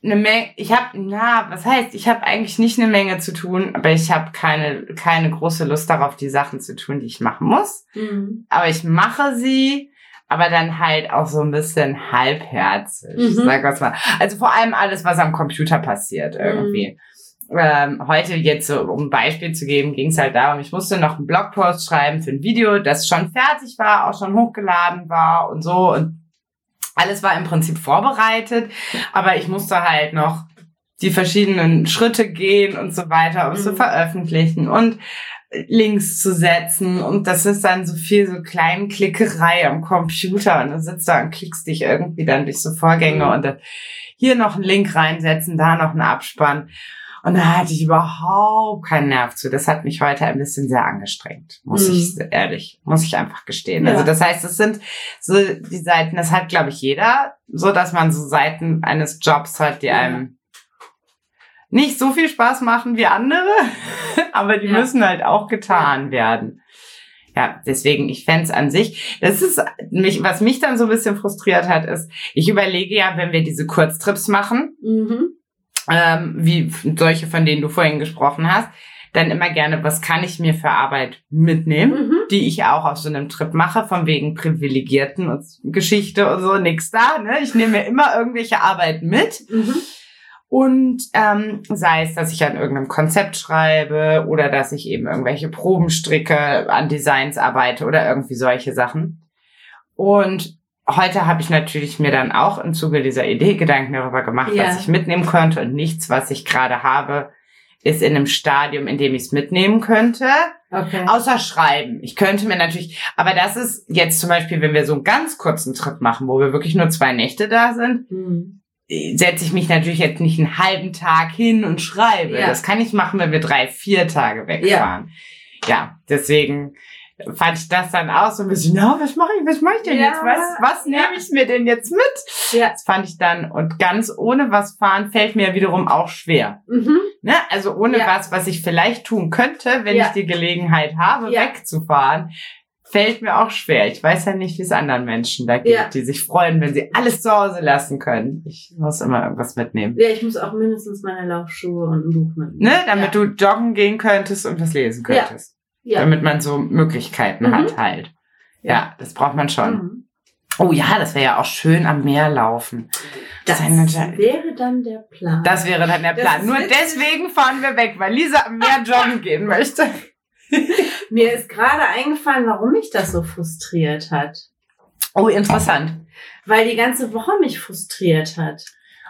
eine Menge, ich habe, na, was heißt, ich habe eigentlich nicht eine Menge zu tun, aber ich habe keine, keine große Lust darauf, die Sachen zu tun, die ich machen muss. Mhm. Aber ich mache sie, aber dann halt auch so ein bisschen halbherzig, Mhm. sag was mal. Also vor allem alles, was am Computer passiert irgendwie. Ähm, heute jetzt so, um ein Beispiel zu geben, ging es halt darum, ich musste noch einen Blogpost schreiben für ein Video, das schon fertig war, auch schon hochgeladen war und so und alles war im Prinzip vorbereitet, aber ich musste halt noch die verschiedenen Schritte gehen und so weiter, um es zu Mhm. veröffentlichen und Links zu setzen und das ist dann so viel so Kleinklickerei am Computer und du sitzt da und klickst dich irgendwie dann durch so Vorgänge Mhm. und dann hier noch einen Link reinsetzen, da noch einen Abspann und da hatte ich überhaupt keinen Nerv zu. Das hat mich heute ein bisschen sehr angestrengt, muss Mhm. ich ehrlich, muss ich einfach gestehen. Ja. Also das heißt, es sind so die Seiten, das hat glaube ich jeder, so dass man so Seiten eines Jobs hat, die Ja. einem nicht so viel Spaß machen wie andere, [laughs] aber die Ja. müssen halt auch getan werden. Ja, deswegen, ich fänd's an sich, das ist mich, was mich dann so ein bisschen frustriert hat, ist, ich überlege ja, wenn wir diese Kurztrips machen, Mhm. ähm, wie solche, von denen du vorhin gesprochen hast, dann immer gerne, was kann ich mir für Arbeit mitnehmen, Mhm. die ich auch auf so einem Trip mache, von wegen Privilegierten und Geschichte und so, nix da, ne? Ich nehme mir immer irgendwelche Arbeit mit. Mhm. Und ähm, sei es, dass ich an irgendeinem Konzept schreibe oder dass ich eben irgendwelche Proben stricke, an Designs arbeite oder irgendwie solche Sachen. Und heute habe ich natürlich mir dann auch im Zuge dieser Idee Gedanken darüber gemacht, Ja. was ich mitnehmen könnte. Und nichts, was ich gerade habe, ist in einem Stadium, in dem ich es mitnehmen könnte. Okay. Außer schreiben. Ich könnte mir natürlich, aber das ist jetzt zum Beispiel, wenn wir so einen ganz kurzen Trip machen, wo wir wirklich nur zwei Nächte da sind, Mhm. Setze ich mich natürlich jetzt nicht einen halben Tag hin und schreibe. Ja. Das kann ich machen, wenn wir drei, vier Tage wegfahren. Ja, deswegen fand ich das dann auch so ein bisschen, na, was mache ich, was mache ich denn Ja, jetzt? Was, was ja. nehme ich mir denn jetzt mit? Ja. Das fand ich dann, und ganz ohne was fahren fällt mir wiederum auch schwer. Mhm. Ne? Also ohne Ja. was, was ich vielleicht tun könnte, wenn Ja. ich die Gelegenheit habe, Ja. wegzufahren, fällt mir auch schwer. Ich weiß ja nicht, wie es anderen Menschen da geht, Ja. die sich freuen, wenn sie alles zu Hause lassen können. Ich muss immer irgendwas mitnehmen. Ja, ich muss auch mindestens meine Laufschuhe und ein Buch mitnehmen. Ne? Damit ja. du joggen gehen könntest und was lesen Ja. könntest. Ja. Damit man so Möglichkeiten Mhm. hat halt. Ja. das braucht man schon. Mhm. Oh ja, das wäre ja auch schön am Meer laufen. Das Das wäre dann der Plan. Das wäre dann der Plan. Nur deswegen fahren wir weg, weil Lisa am Meer [laughs] joggen gehen möchte. [laughs] Mir ist gerade eingefallen, warum mich das so frustriert hat. Oh, interessant. Weil die ganze Woche mich frustriert hat.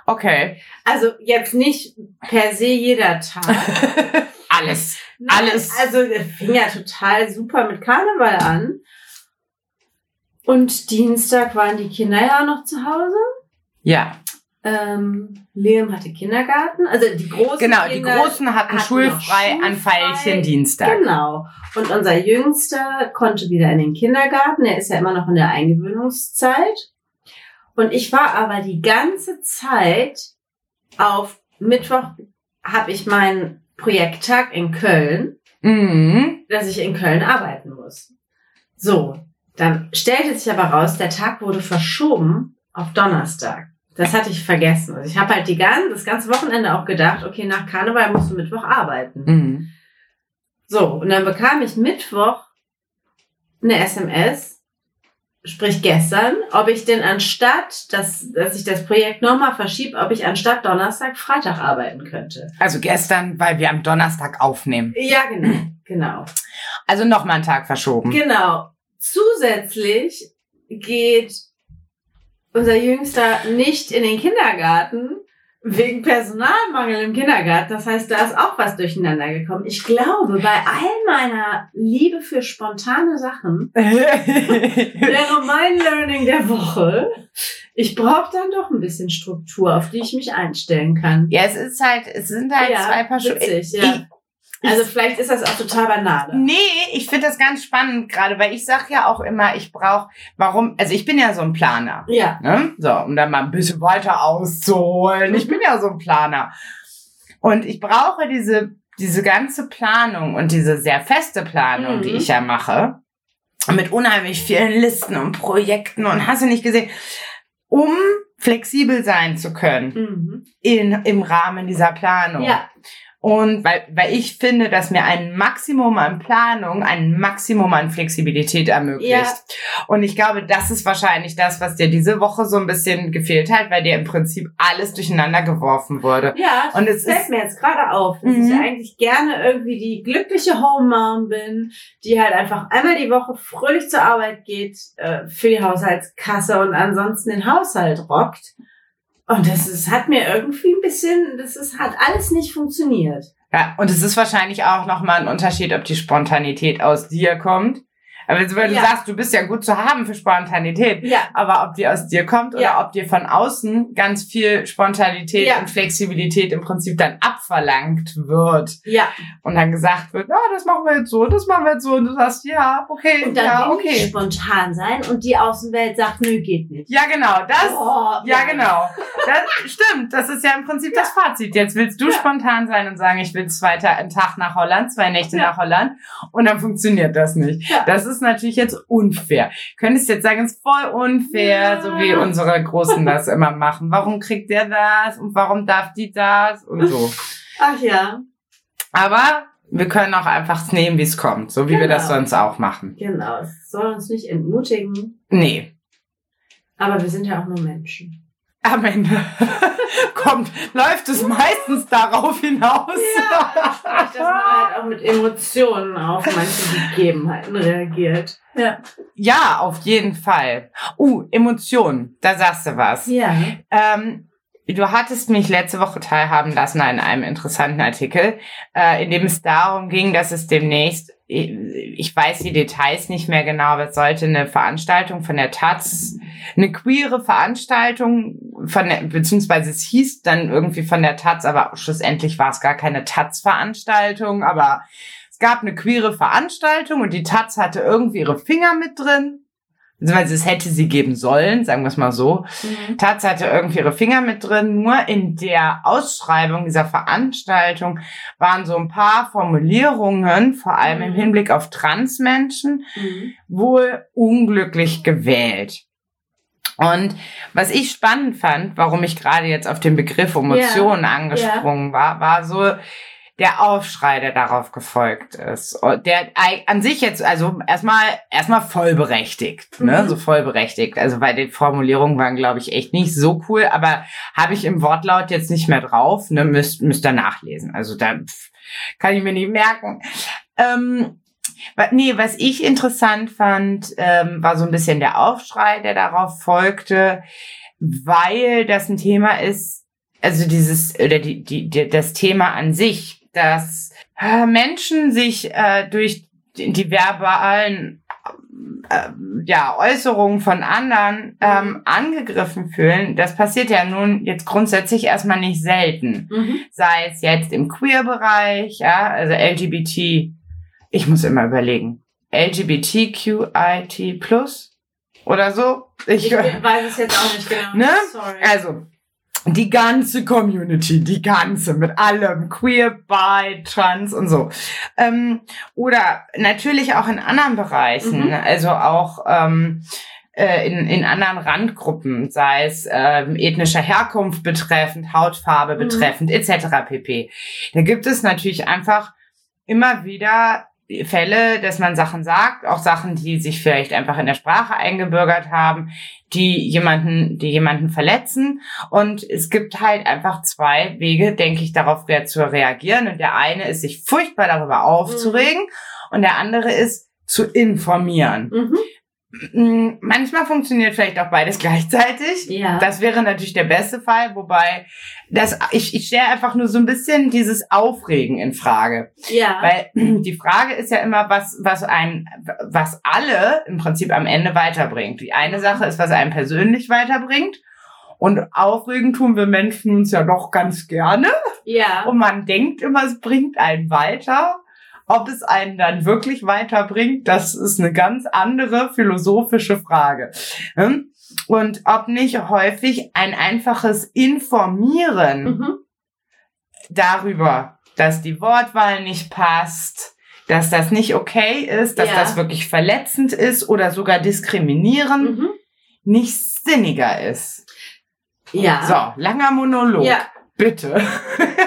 Okay. Also jetzt nicht per se jeder Tag. [laughs] Alles. Nein, Alles. Also es fing ja total super mit Karneval an. Und Dienstag waren die Kinder ja noch zu Hause. Ja, Ähm, Liam hatte Kindergarten. Also die großen genau. Die Kinder Großen hatten hatten schulfrei noch an schulfrei. Veilchen Dienstag. Genau. Und unser Jüngster konnte wieder in den Kindergarten. Er ist ja immer noch in der Eingewöhnungszeit. Und ich war aber die ganze Zeit auf Mittwoch habe ich meinen Projekttag in Köln, Mhm. dass ich in Köln arbeiten muss. So, dann stellte sich aber raus, der Tag wurde verschoben auf Donnerstag. Das hatte ich vergessen. Also ich habe halt die ganze, das ganze Wochenende auch gedacht, okay, nach Karneval musst du Mittwoch arbeiten. Mhm. So, und dann bekam ich Mittwoch eine SMS, sprich gestern, ob ich denn anstatt, dass, dass ich das Projekt nochmal verschiebe, ob ich anstatt Donnerstag Freitag arbeiten könnte. Also gestern, weil wir am Donnerstag aufnehmen. Ja, genau. Genau. Also noch mal einen Tag verschoben. Genau. Zusätzlich geht unser Jüngster nicht in den Kindergarten wegen Personalmangel im Kindergarten. Das heißt, da ist auch was durcheinander gekommen. Ich glaube, bei all meiner Liebe für spontane Sachen [laughs] wäre mein Learning der Woche, ich brauche dann doch ein bisschen Struktur, auf die ich mich einstellen kann. ja, es ist halt, es sind halt zwei Paar Schuhe. ja. Also vielleicht ist das auch total banal. Nee, ich finde das ganz spannend gerade, weil ich sag ja auch immer, ich brauche, warum, also ich bin ja so ein Planer. Ja. Ne? So, um dann mal ein bisschen weiter auszuholen. Ich bin ja so ein Planer. Und ich brauche diese, diese ganze Planung und diese sehr feste Planung, Mhm. die ich ja mache, mit unheimlich vielen Listen und Projekten und hast du nicht gesehen, um flexibel sein zu können Mhm. in, im Rahmen dieser Planung. Ja. Und weil, weil ich finde, dass mir ein Maximum an Planung ein Maximum an Flexibilität ermöglicht. Ja. Und ich glaube, das ist wahrscheinlich das, was dir diese Woche so ein bisschen gefehlt hat, weil dir im Prinzip alles durcheinander geworfen wurde. Ja, Und es fällt mir jetzt gerade auf, dass Mhm. ich eigentlich gerne irgendwie die glückliche Home Mom bin, die halt einfach einmal die Woche fröhlich zur Arbeit geht, äh, für die Haushaltskasse und ansonsten den Haushalt rockt. Und das ist, hat mir irgendwie ein bisschen, das ist, hat alles nicht funktioniert. ja, und es ist wahrscheinlich auch nochmal ein Unterschied, ob die Spontanität aus dir kommt. Aber wenn du Ja. sagst, du bist ja gut zu haben für Spontanität, Ja, aber ob die aus dir kommt oder Ja. ob dir von außen ganz viel Spontanität Ja. und Flexibilität im Prinzip dann abverlangt wird ja. und dann gesagt wird, ja, das machen wir jetzt so, das machen wir jetzt so und du sagst, ja, okay, Und dann ja, will ich okay. spontan sein und die Außenwelt sagt, nö, geht nicht. Ja, genau, das, Oh, ja, genau. [laughs] Das stimmt, das ist ja im Prinzip das Fazit. Jetzt willst du Ja. spontan sein und sagen, ich will zwei Ta einen Tag nach Holland, zwei Nächte Ja. nach Holland und dann funktioniert das nicht. Ja. Das ist natürlich jetzt unfair. Könntest jetzt sagen, es ist voll unfair, Ja. so wie unsere Großen das [laughs] immer machen. Warum kriegt der das und warum darf die das und so. Ach ja, Aber wir können auch einfach nehmen, wie es kommt, so wie wir das Genau. sonst auch machen. genau. Es soll uns nicht entmutigen, Nee. aber wir sind ja auch nur Menschen. Am Ende [laughs] kommt, läuft es meistens darauf hinaus. dass man halt auch mit Emotionen auf manche Gegebenheiten reagiert. Ja. Ja, auf jeden Fall. Uh, Emotionen, da sagst du was. Ja. Ähm, du hattest mich letzte Woche teilhaben lassen an einem interessanten Artikel, äh, in dem es darum ging, dass es demnächst, ich weiß die Details nicht mehr genau, aber es sollte eine Veranstaltung von der Taz, eine queere Veranstaltung von der, beziehungsweise es hieß dann irgendwie von der Taz, aber schlussendlich war es gar keine Taz-Veranstaltung, aber es gab eine queere Veranstaltung und die Taz hatte irgendwie ihre Finger mit drin. Beziehungsweise es hätte sie geben sollen, sagen wir es mal so. Mhm. Taz hatte irgendwie ihre Finger mit drin. Nur in der Ausschreibung dieser Veranstaltung waren so ein paar Formulierungen, vor allem im Mhm. Hinblick auf Transmenschen, Mhm. wohl unglücklich gewählt. Und was ich spannend fand, warum ich gerade jetzt auf den Begriff Emotionen angesprungen war, war so der Aufschrei, der darauf gefolgt ist. Und Der an sich jetzt, also erstmal erstmal vollberechtigt, ne? Mhm. So vollberechtigt. Also weil die Formulierungen waren, glaube ich, echt nicht so cool, aber habe ich im Wortlaut jetzt nicht mehr drauf, ne? Müsst, müsst ihr nachlesen. Also da pff, kann ich mir nicht merken. Ähm, Nee, was ich interessant fand, ähm, war so ein bisschen der Aufschrei, der darauf folgte, weil das ein Thema ist, also dieses, oder die, die, die, das Thema an sich, dass äh, Menschen sich äh, durch die die verbalen äh, ja, Äußerungen von anderen ähm, angegriffen fühlen, das passiert ja nun jetzt grundsätzlich erstmal nicht selten Mhm. sei es jetzt im Queer-Bereich, ja, also LGBT, ich muss immer überlegen, LGBTQIT plus oder so. Ich, Ich weiß es jetzt auch nicht genau. Ne? Sorry. also, die ganze Community, die ganze, mit allem, queer, bi, trans und so. Ähm, oder natürlich auch in anderen Bereichen, Mhm. also auch ähm, äh, in, in anderen Randgruppen, sei es ähm, ethnischer Herkunft betreffend, Hautfarbe Mhm. betreffend, etc. pp. Da gibt es natürlich einfach immer wieder Fälle, dass man Sachen sagt, auch Sachen, die sich vielleicht einfach in der Sprache eingebürgert haben, die jemanden, die jemanden verletzen. Und es gibt halt einfach zwei Wege, denke ich, darauf zu reagieren. Und der eine ist, sich furchtbar darüber aufzuregen. Und der andere ist, zu informieren. Mhm. Mm, Manchmal funktioniert vielleicht auch beides [laughs] gleichzeitig. Ja. Das wäre natürlich der beste Fall, wobei das, ich, ich stelle einfach nur so ein bisschen dieses Aufregen in Frage. ja. Weil [clears throat] die Frage ist ja immer, was, was ein, was alle im Prinzip am Ende weiterbringt. Die eine Sache ist, was einen persönlich weiterbringt. Und aufregen tun wir Menschen uns ja doch ganz gerne. ja. Und man denkt immer, es bringt einen weiter. Ob es einen dann wirklich weiterbringt, das ist eine ganz andere philosophische Frage. Hm? Und ob nicht häufig ein einfaches Informieren Mhm. darüber, dass die Wortwahl nicht passt, dass das nicht okay ist, dass Ja. das wirklich verletzend ist oder sogar diskriminierend, Mhm. nicht sinniger ist. Ja. So, langer Monolog. Ja. Bitte. [laughs]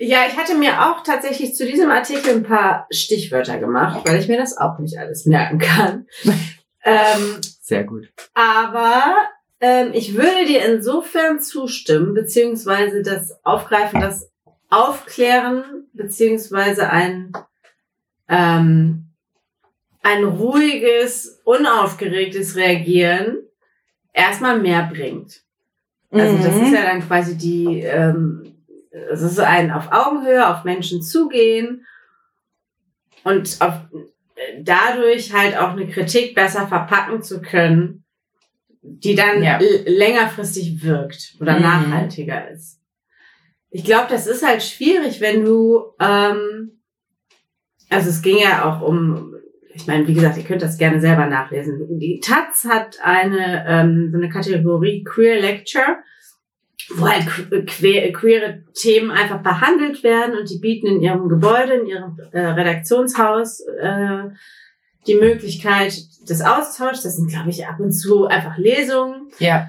Ja, ich hatte mir auch tatsächlich zu diesem Artikel ein paar Stichwörter gemacht, weil ich mir das auch nicht alles merken kann. [laughs] ähm, Sehr gut. aber ähm, ich würde dir insofern zustimmen, beziehungsweise das Aufgreifen, das Aufklären, beziehungsweise ein, ähm, ein ruhiges, unaufgeregtes Reagieren erstmal mehr bringt. Also das Mhm. ist ja dann quasi die, ähm, es ist ein auf Augenhöhe, auf Menschen zugehen und auf, dadurch halt auch eine Kritik besser verpacken zu können, die dann Ja. längerfristig wirkt oder Mhm. nachhaltiger ist. Ich glaube, das ist halt schwierig, wenn du, ähm, also es ging ja auch um, ich meine, wie gesagt, ihr könnt das gerne selber nachlesen. Die Taz hat eine ähm, so eine Kategorie Queer Lecture, wo halt que- que queere Themen einfach behandelt werden und die bieten in ihrem Gebäude, in ihrem äh, Redaktionshaus äh, die Möglichkeit des Austauschs. Das sind, glaube ich, ab und zu einfach Lesungen. Ja.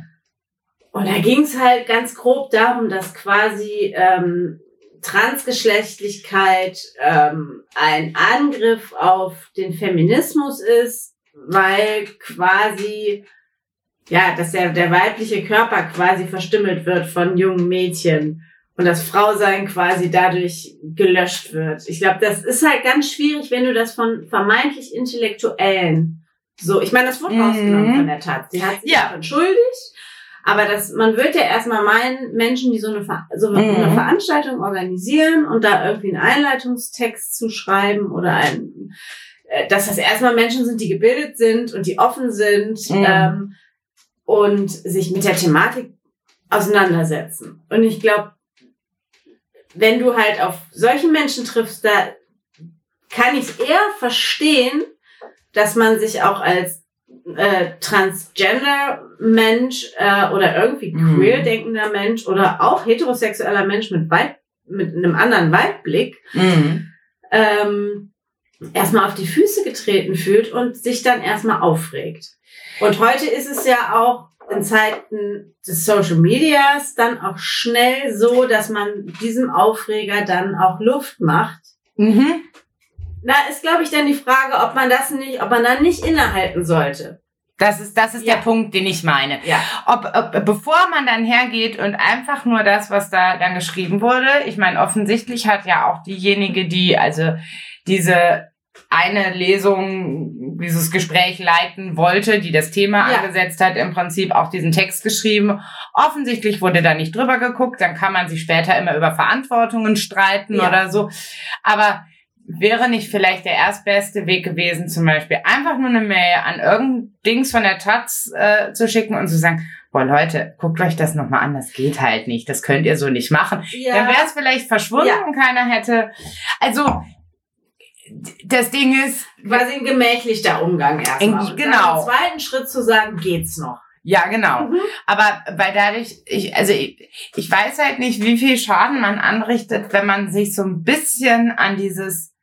Und da ging es halt ganz grob darum, dass quasi ähm, Transgeschlechtlichkeit ähm, ein Angriff auf den Feminismus ist, weil quasi ja, dass der, der weibliche Körper quasi verstümmelt wird von jungen Mädchen und das Frausein quasi dadurch gelöscht wird. Ich glaube, das ist halt ganz schwierig, wenn du das von vermeintlich Intellektuellen so, ich meine, das wurde Mhm. rausgenommen von der Tat. Sie hat sich Ja. entschuldigt, aber das, man wird ja erstmal meinen, Menschen, die so eine, Ver- so eine Mhm. Veranstaltung organisieren und da irgendwie einen Einleitungstext zu schreiben oder ein, äh, dass das erstmal Menschen sind, die gebildet sind und die offen sind Mhm. ähm, und sich mit der Thematik auseinandersetzen. Und ich glaube, wenn du halt auf solche Menschen triffst, da kann ich eher verstehen, dass man sich auch als äh, Transgender-Mensch äh, oder irgendwie Mhm. queer denkender Mensch oder auch heterosexueller Mensch mit, Weib, mit einem anderen Weibblick Mhm. ähm, erstmal auf die Füße getreten fühlt und sich dann erstmal aufregt. Und heute ist es ja auch in Zeiten des Social Medias dann auch schnell so, dass man diesem Aufreger dann auch Luft macht. Mhm. Da ist, glaube ich, dann die Frage, ob man das nicht, ob man dann nicht innehalten sollte. Das ist, das ist Ja. der Punkt, den ich meine. Ja. Ob, ob, bevor man dann hergeht und einfach nur das, was da dann geschrieben wurde, ich meine, offensichtlich hat ja auch diejenige, die also diese eine Lesung, dieses Gespräch leiten wollte, die das Thema Ja. angesetzt hat, im Prinzip auch diesen Text geschrieben. Offensichtlich wurde da nicht drüber geguckt, dann kann man sich später immer über Verantwortungen streiten Ja. oder so. Aber wäre nicht vielleicht der erstbeste Weg gewesen, zum Beispiel einfach nur eine Mail an irgendein Dings von der Taz äh, zu schicken und zu sagen, boah Leute, guckt euch das nochmal an, das geht halt nicht, das könnt ihr so nicht machen. Dann wäre es vielleicht verschwunden Ja. und keiner hätte. Also das Ding ist, quasi ein gemächlichter Umgang erstmal. Genau. Im zweiten Schritt zu sagen, geht's noch. ja genau. Mhm. Aber weil dadurch, ich, also ich, ich weiß halt nicht, wie viel Schaden man anrichtet, wenn man sich so ein bisschen an dieses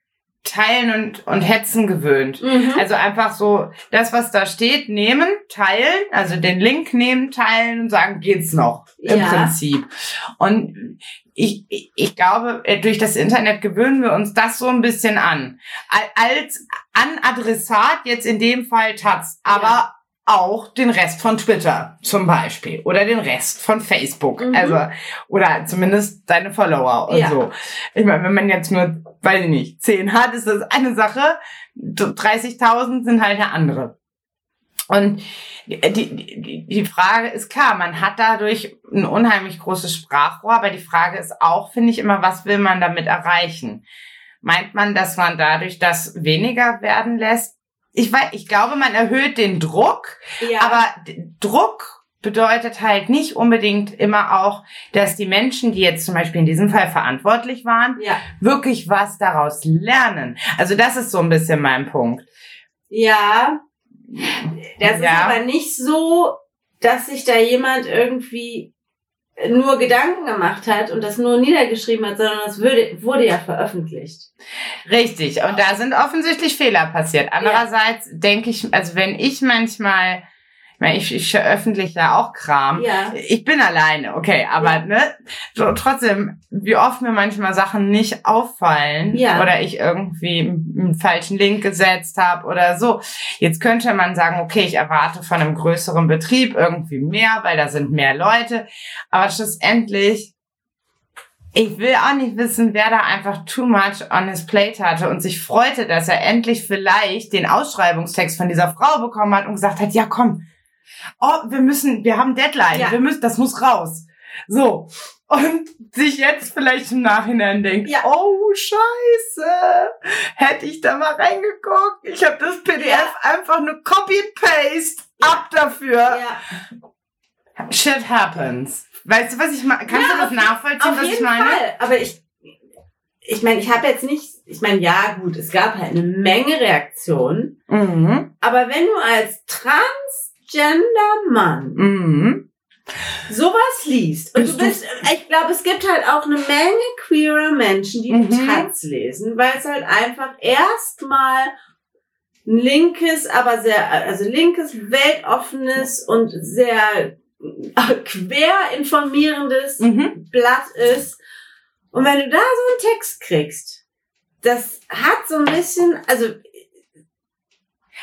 Teilen und, und Hetzen gewöhnt. Mhm. Also einfach so das, was da steht, nehmen, teilen, also den Link nehmen, teilen und sagen, geht's noch im Ja. Prinzip. Und ich, ich, ich glaube, äh, durch das Internet gewöhnen wir uns das so ein bisschen an. Al- Als an Adressat jetzt in dem Fall Taz, aber auch den Rest von Twitter zum Beispiel oder den Rest von Facebook. Mhm. Also, oder zumindest deine Follower und Ja. so. Ich meine, wenn man jetzt nur, weiß ich nicht, 10 hat, ist das eine Sache. 30.000 sind halt eine andere. Und die, die, die Frage ist klar, man hat dadurch ein unheimlich großes Sprachrohr, aber die Frage ist auch, finde ich immer, was will man damit erreichen? Meint man, dass man dadurch das weniger werden lässt? Ich weiß, ich glaube, man erhöht den Druck, ja. aber Druck bedeutet halt nicht unbedingt immer auch, dass die Menschen, die jetzt zum Beispiel in diesem Fall verantwortlich waren, ja. wirklich was daraus lernen. Also das ist so ein bisschen mein Punkt. Ja, das Ja. ist aber nicht so, dass sich da jemand irgendwie nur Gedanken gemacht hat und das nur niedergeschrieben hat, sondern das würde, wurde ja veröffentlicht. Richtig. Und da sind offensichtlich Fehler passiert. Andererseits denke ich, also wenn ich manchmal Ich, ich veröffentliche ja auch Kram. Ja. Ich bin alleine, okay, aber Ja. ne, so, trotzdem, wie oft mir manchmal Sachen nicht auffallen Ja. oder ich irgendwie einen falschen Link gesetzt habe oder so. Jetzt könnte man sagen, okay, ich erwarte von einem größeren Betrieb irgendwie mehr, weil da sind mehr Leute. Aber schlussendlich, ich will auch nicht wissen, wer da einfach too much on his plate hatte und sich freute, dass er endlich vielleicht den Ausschreibungstext von dieser Frau bekommen hat und gesagt hat, ja komm, oh, wir müssen, wir haben Deadline, Ja. wir müssen, das muss raus. So. Und sich jetzt vielleicht im Nachhinein denkt, Ja. oh Scheiße, hätte ich da mal reingeguckt. Ich habe das PDF einfach nur copy and paste. Ja. Ab dafür. Ja. Shit happens. Weißt du, was ich meine? Kannst Ja, du das nachvollziehen, Auf was ich jeden meine? Fall. Aber ich, ich meine, ich habe jetzt nicht, ich meine, ja gut, es gab halt eine Menge Reaktionen. Mhm. Aber wenn du als transgender Mann Mhm. sowas liest und Bist du du- bist, ich glaube, es gibt halt auch eine Menge queerer Menschen, die Mhm. Taz lesen, weil es halt einfach erstmal ein linkes, aber sehr, also linkes, weltoffenes und sehr äh, quer informierendes Mhm. Blatt ist. Und wenn du da so einen Text kriegst, das hat so ein bisschen, also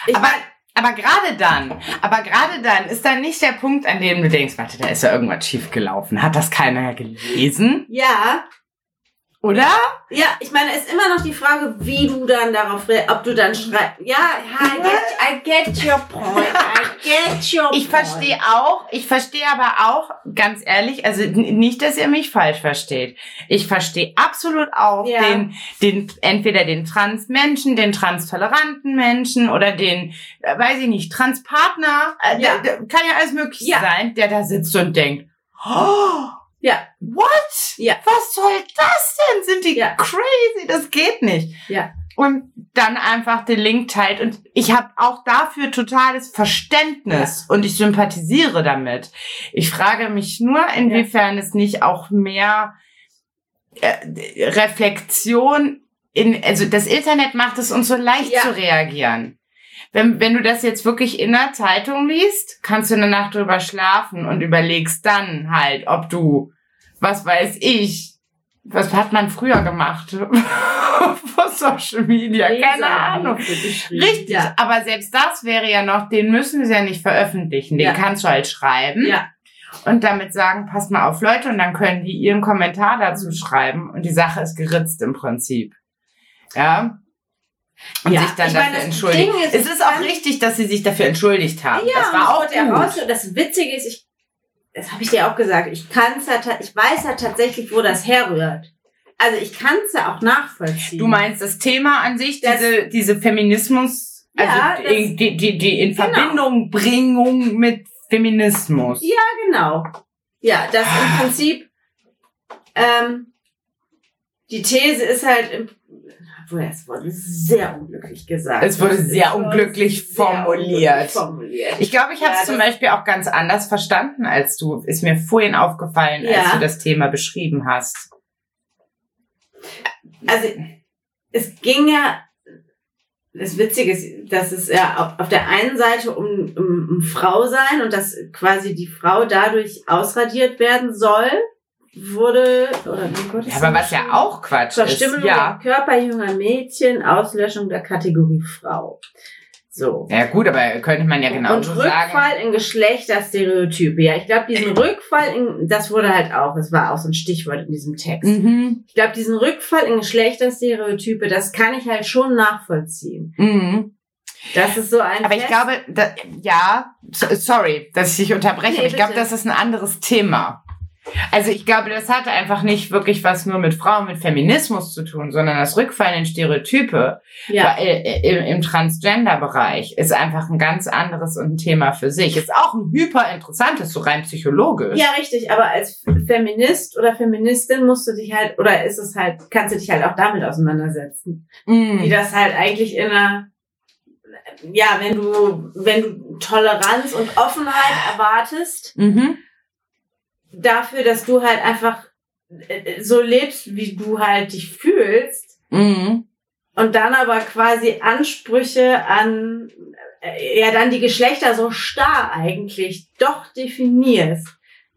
ich Aber, mein, aber gerade dann, aber gerade dann ist dann nicht der Punkt, an dem du denkst, warte, da ist ja irgendwas schiefgelaufen. Hat das keiner gelesen? ja, Oder? Ja, ich meine, es ist immer noch die Frage, wie du dann darauf ob du dann schreibst. Ja, I get, I get your point. I get your Ich point. verstehe auch, ich verstehe aber auch, ganz ehrlich, also nicht, dass ihr mich falsch versteht. Ich verstehe absolut auch Ja. den, den, entweder den Transmenschen, den transtoleranten Menschen oder den, äh, weiß ich nicht, Transpartner, äh, Ja. kann ja alles mögliche Ja. sein, der da sitzt und denkt, oh, Ja. what? Ja. Was soll das denn? Sind die Ja. crazy? Das geht nicht. Ja. Und dann einfach den Link teilt. Und ich habe auch dafür totales Verständnis und ich sympathisiere damit. Ich frage mich nur, inwiefern es nicht auch mehr äh, Reflexion in, also das Internet macht es uns so leicht Ja. zu reagieren. Wenn, wenn du das jetzt wirklich in der Zeitung liest, kannst du eine Nacht drüber schlafen und überlegst dann halt, ob du, was weiß ich, was hat man früher gemacht? [laughs] Vor Social Media, keine Ahnung. Richtig. Ja. aber selbst das wäre ja noch, den müssen sie ja nicht veröffentlichen. Den Ja. kannst du halt schreiben ja. und damit sagen, passt mal auf Leute und dann können die ihren Kommentar dazu schreiben und die Sache ist geritzt im Prinzip. Ja. Und Ja, sich dann ich dafür meine, entschuldigen. Ist, es ist auch richtig, dass sie sich dafür entschuldigt haben. Ja, das war auch gut. heraus, das Witzige ist, ich, das habe ich dir auch gesagt, ich kann's ja, ich weiß ja tatsächlich, wo das herrührt. Also ich kann es ja auch nachvollziehen. Du meinst das Thema an sich, Das- diese, diese Feminismus, also Ja, das- die, die, die, die in Genau. Verbindung Bringung mit Feminismus. Ja, genau. Ja, das im Prinzip, ähm, die These ist halt, im, obwohl es wurde sehr unglücklich gesagt. Es wurde sehr unglücklich sehr formuliert. unglücklich formuliert. Ich glaube, ich habe Ja, es zum Beispiel auch ganz anders verstanden als du. Ist mir vorhin aufgefallen, als Ja. du das Thema beschrieben hast. also es ging ja, das Witzige ist, dass es ja auf, auf der einen Seite um, um, um Frau sein und dass quasi die Frau dadurch ausradiert werden soll, wurde, oder wie Gott Ja, aber was ja auch Quatsch ist. Verstümmelung Ja. der Körper junger Mädchen, Auslöschung der Kategorie Frau. So. ja, gut, aber könnte man ja und genauso Rückfall sagen. in Geschlechterstereotype. Ja, ich glaube, diesen Rückfall in, das wurde halt auch, das war auch so ein Stichwort in diesem Text. Mhm. Ich glaube, diesen Rückfall in Geschlechterstereotype, das kann ich halt schon nachvollziehen. Mhm. Das ist so ein. Aber ich Fest- glaube, da, ja, so- sorry, dass ich dich unterbreche, Nee, aber ich glaube, das ist ein anderes Thema. Also ich glaube, das hatte einfach nicht wirklich was nur mit Frauen, mit Feminismus zu tun, sondern das Rückfallen in Stereotype ja, äh, im, im Transgender-Bereich ist einfach ein ganz anderes und ein Thema für sich. Ist auch ein hyper interessantes, so rein psychologisch. ja, richtig. Aber als Feminist oder Feministin musst du dich halt, oder ist es halt, kannst du dich halt auch damit auseinandersetzen. Wie Mhm. das halt eigentlich in einer, ja, wenn du, wenn du Toleranz und Offenheit erwartest, Mhm. Dafür, dass du halt einfach äh, so lebst, wie du halt dich fühlst, Mhm. und dann aber quasi Ansprüche an, äh, ja, dann die Geschlechter so starr eigentlich doch definierst,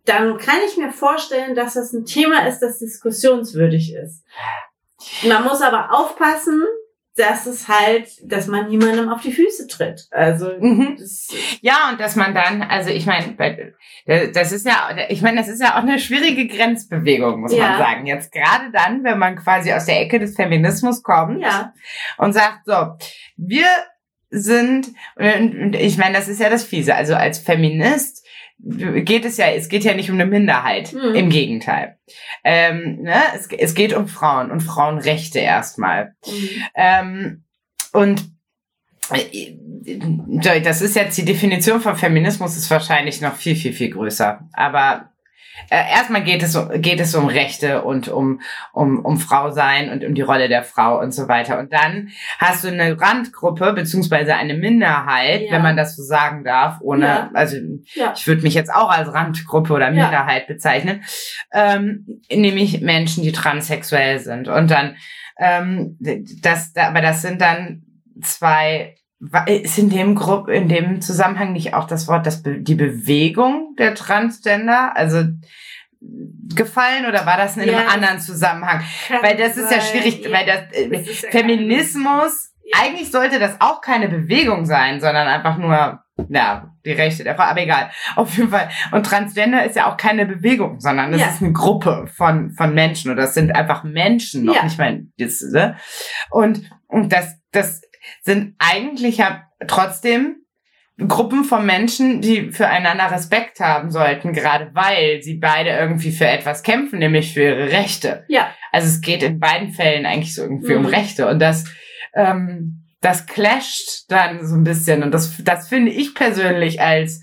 dann kann ich mir vorstellen, dass das ein Thema ist, das diskussionswürdig ist. Man muss aber aufpassen, dass es halt, dass man niemandem auf die Füße tritt. Also mhm. ja und dass man dann, also ich meine, das ist ja, ich meine, das ist ja auch eine schwierige Grenzbewegung, muss ja. man sagen. Jetzt gerade dann, wenn man quasi aus der Ecke des Feminismus kommt ja. und sagt, so, wir sind, und ich meine, das ist ja das Fiese. Also als Feminist geht es ja, es geht ja nicht um eine Minderheit. Mhm. Im Gegenteil. Ähm, ne? es, es geht um Frauen und Frauenrechte erstmal. Mhm. Ähm, und äh, das ist jetzt die Definition von Feminismus ist wahrscheinlich noch viel, viel, viel größer. Aber äh, erstmal geht es, geht es um Rechte und um, um, um Frau sein und um die Rolle der Frau und so weiter. Und dann hast du eine Randgruppe beziehungsweise eine Minderheit, ja. wenn man das so sagen darf, ohne, ja. also ja. ich würde mich jetzt auch als Randgruppe oder Minderheit bezeichnen, ähm, nämlich Menschen, die transsexuell sind. Und dann, ähm, das, aber das sind dann zwei ist in dem Gruppe, in dem Zusammenhang nicht auch das Wort, das die Bewegung der Transgender, also gefallen oder war das in einem anderen Zusammenhang? Weil das ist ja schwierig, ja. weil das, äh, das ja Feminismus, ja. eigentlich sollte das auch keine Bewegung sein, sondern einfach nur, ja, die Rechte der Frau, aber egal. Auf jeden Fall. Und Transgender ist ja auch keine Bewegung, sondern es ist eine Gruppe von, von Menschen oder das sind einfach Menschen, noch nicht mal, das, ne? Und, und das, das sind eigentlich ja trotzdem Gruppen von Menschen, die füreinander Respekt haben sollten, gerade weil sie beide irgendwie für etwas kämpfen, nämlich für ihre Rechte. Ja. Also es geht in beiden Fällen eigentlich so irgendwie mhm. um Rechte und das, ähm, das clasht dann so ein bisschen und das, das finde ich persönlich als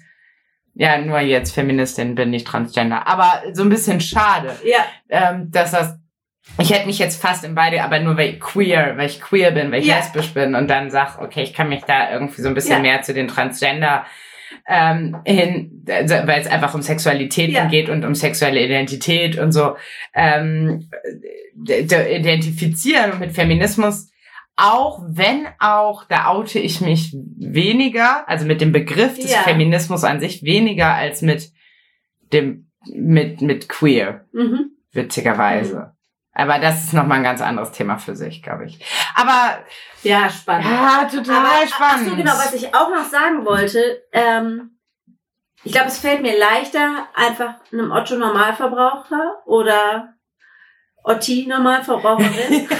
ja, nur jetzt Feministin bin, nicht Transgender, aber so ein bisschen schade, ja. ähm, dass das ich hätte mich jetzt fast in beide, aber nur weil ich queer, weil ich queer bin, weil ich ja. lesbisch bin und dann sag, okay, ich kann mich da irgendwie so ein bisschen ja. mehr zu den Transgender ähm, hin, also, weil es einfach um Sexualität ja. geht und um sexuelle Identität und so ähm, identifizieren mit Feminismus. Auch wenn auch, da oute ich mich weniger, also mit dem Begriff des Feminismus an sich weniger als mit dem, mit, mit queer. Mhm. Witzigerweise. Mhm. Aber das ist nochmal ein ganz anderes Thema für sich, glaube ich. Aber ja, spannend. Ja, total Aber, spannend. Ach so, genau, was ich auch noch sagen wollte, ähm, ich glaube, es fällt mir leichter, einfach einem Otto Normalverbraucher oder Otti Normalverbraucherin. [laughs]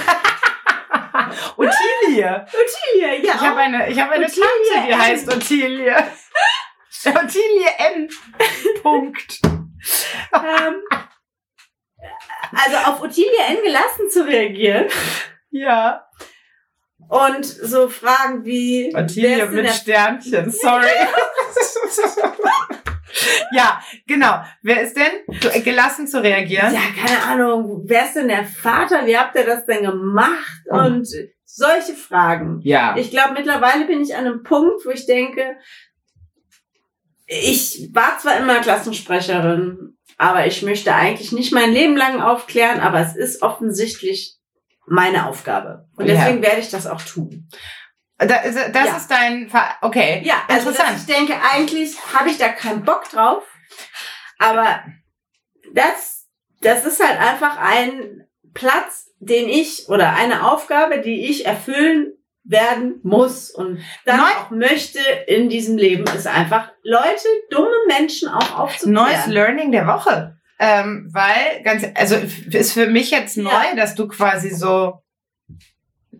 Ottilie. Ottilie, ja. Ich habe eine, ich habe eine Ottilie Tante, die heißt Ottilie. [laughs] Ottilie N. Punkt. ähm, also auf Ottilie N gelassen zu reagieren. Ja. Und so Fragen wie. Ottilie mit Sternchen, sorry. [laughs] ja, genau. Wer ist denn gelassen zu reagieren? Ja, keine Ahnung. Wer ist denn der Vater? Wie habt ihr das denn gemacht? Oh. Und solche Fragen. Ja. Ich glaube, mittlerweile bin ich an einem Punkt, wo ich denke, ich war zwar immer Klassensprecherin, aber ich möchte eigentlich nicht mein Leben lang aufklären, aber es ist offensichtlich meine Aufgabe. Und deswegen ja. werde ich das auch tun. Das, ist, das ja. ist dein, Ver okay. Ja, also interessant. ich denke, eigentlich habe ich da keinen Bock drauf, aber das, das ist halt einfach ein Platz, den ich oder eine Aufgabe, die ich erfüllen werden muss und dann Neu auch möchte in diesem Leben, ist einfach Leute, dumme Menschen auch aufzuklären. Neues Learning der Woche. Ähm, weil, ganz, also ist für mich jetzt neu, ja. dass du quasi so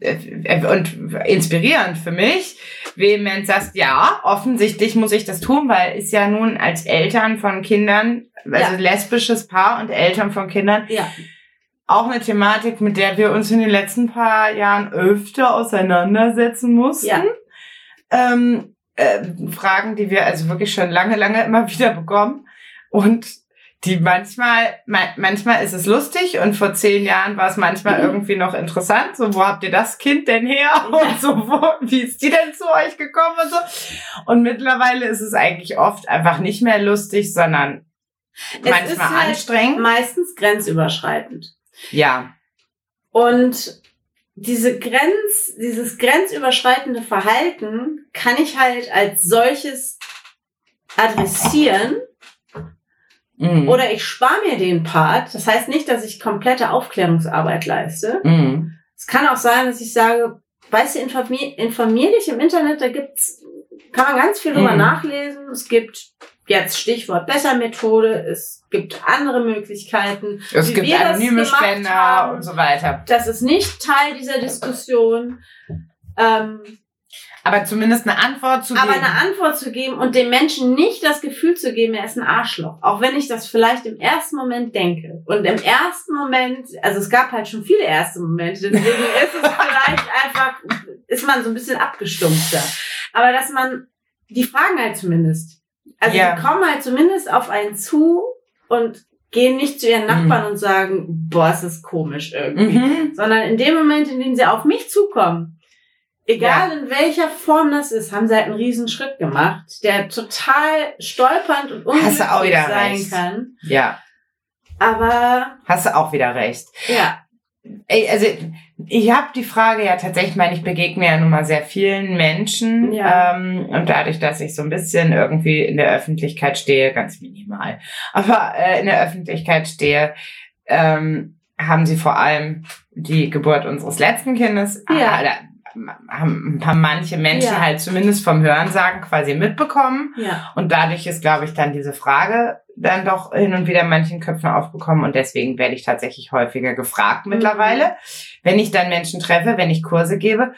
äh, und inspirierend für mich, vehement sagst, ja, offensichtlich muss ich das tun, weil ist ja nun als Eltern von Kindern, also ja. lesbisches Paar und Eltern von Kindern, ja auch eine Thematik, mit der wir uns in den letzten paar Jahren öfter auseinandersetzen mussten. Ja. Ähm, äh, Fragen, die wir also wirklich schon lange, lange immer [laughs] wieder bekommen. Und die manchmal, manchmal ist es lustig und vor zehn Jahren war es manchmal mhm. irgendwie noch interessant. So, wo habt ihr das Kind denn her? Und so, wo, wie ist die denn zu euch gekommen und so? Und mittlerweile ist es eigentlich oft einfach nicht mehr lustig, sondern es manchmal halt anstrengend. Meistens grenzüberschreitend. Ja. Und diese Grenz, dieses grenzüberschreitende Verhalten kann ich halt als solches adressieren Mhm. oder ich spare mir den Part. Das heißt nicht, dass ich komplette Aufklärungsarbeit leiste. Mhm. Es kann auch sein, dass ich sage, weißt du, informier, informier dich im Internet, da gibt's, kann man ganz viel drüber Mhm. nachlesen. Es gibt jetzt Stichwort Bessermethode, es gibt andere Möglichkeiten. Es wie gibt anonyme Spender haben. und so weiter. Das ist nicht Teil dieser Diskussion. Ähm, Aber zumindest eine Antwort zu aber geben. eine Antwort zu geben und dem Menschen nicht das Gefühl zu geben, er ist ein Arschloch. Auch wenn ich das vielleicht im ersten Moment denke. Und im ersten Moment, also es gab halt schon viele erste Momente, deswegen [laughs] ist es vielleicht einfach, ist man so ein bisschen abgestumpfter. Aber dass man, die fragen halt zumindest. Also Ja. die kommen halt zumindest auf einen zu und gehen nicht zu ihren Nachbarn und sagen, boah, es ist komisch irgendwie Mhm. sondern in dem Moment, in dem sie auf mich zukommen, egal in welcher Form das ist, haben sie halt einen riesen Schritt gemacht, der total stolpernd und unglücklich sein recht. kann. Ja, Aber hast du auch wieder recht. ja, Ey, also ich habe die Frage ja tatsächlich, ich meine, ich begegne ja nun mal sehr vielen Menschen Ja. ähm, und dadurch, dass ich so ein bisschen irgendwie in der Öffentlichkeit stehe, ganz minimal, aber äh, in der Öffentlichkeit stehe, ähm, haben sie vor allem die Geburt unseres letzten Kindes, Ja. äh, haben manche Menschen Ja. halt zumindest vom Hörensagen quasi mitbekommen. ja, Und dadurch ist, glaube ich, dann diese Frage dann doch hin und wieder in manchen Köpfen aufgekommen. Und deswegen werde ich tatsächlich häufiger gefragt mittlerweile, wenn ich dann Menschen treffe, wenn ich Kurse gebe.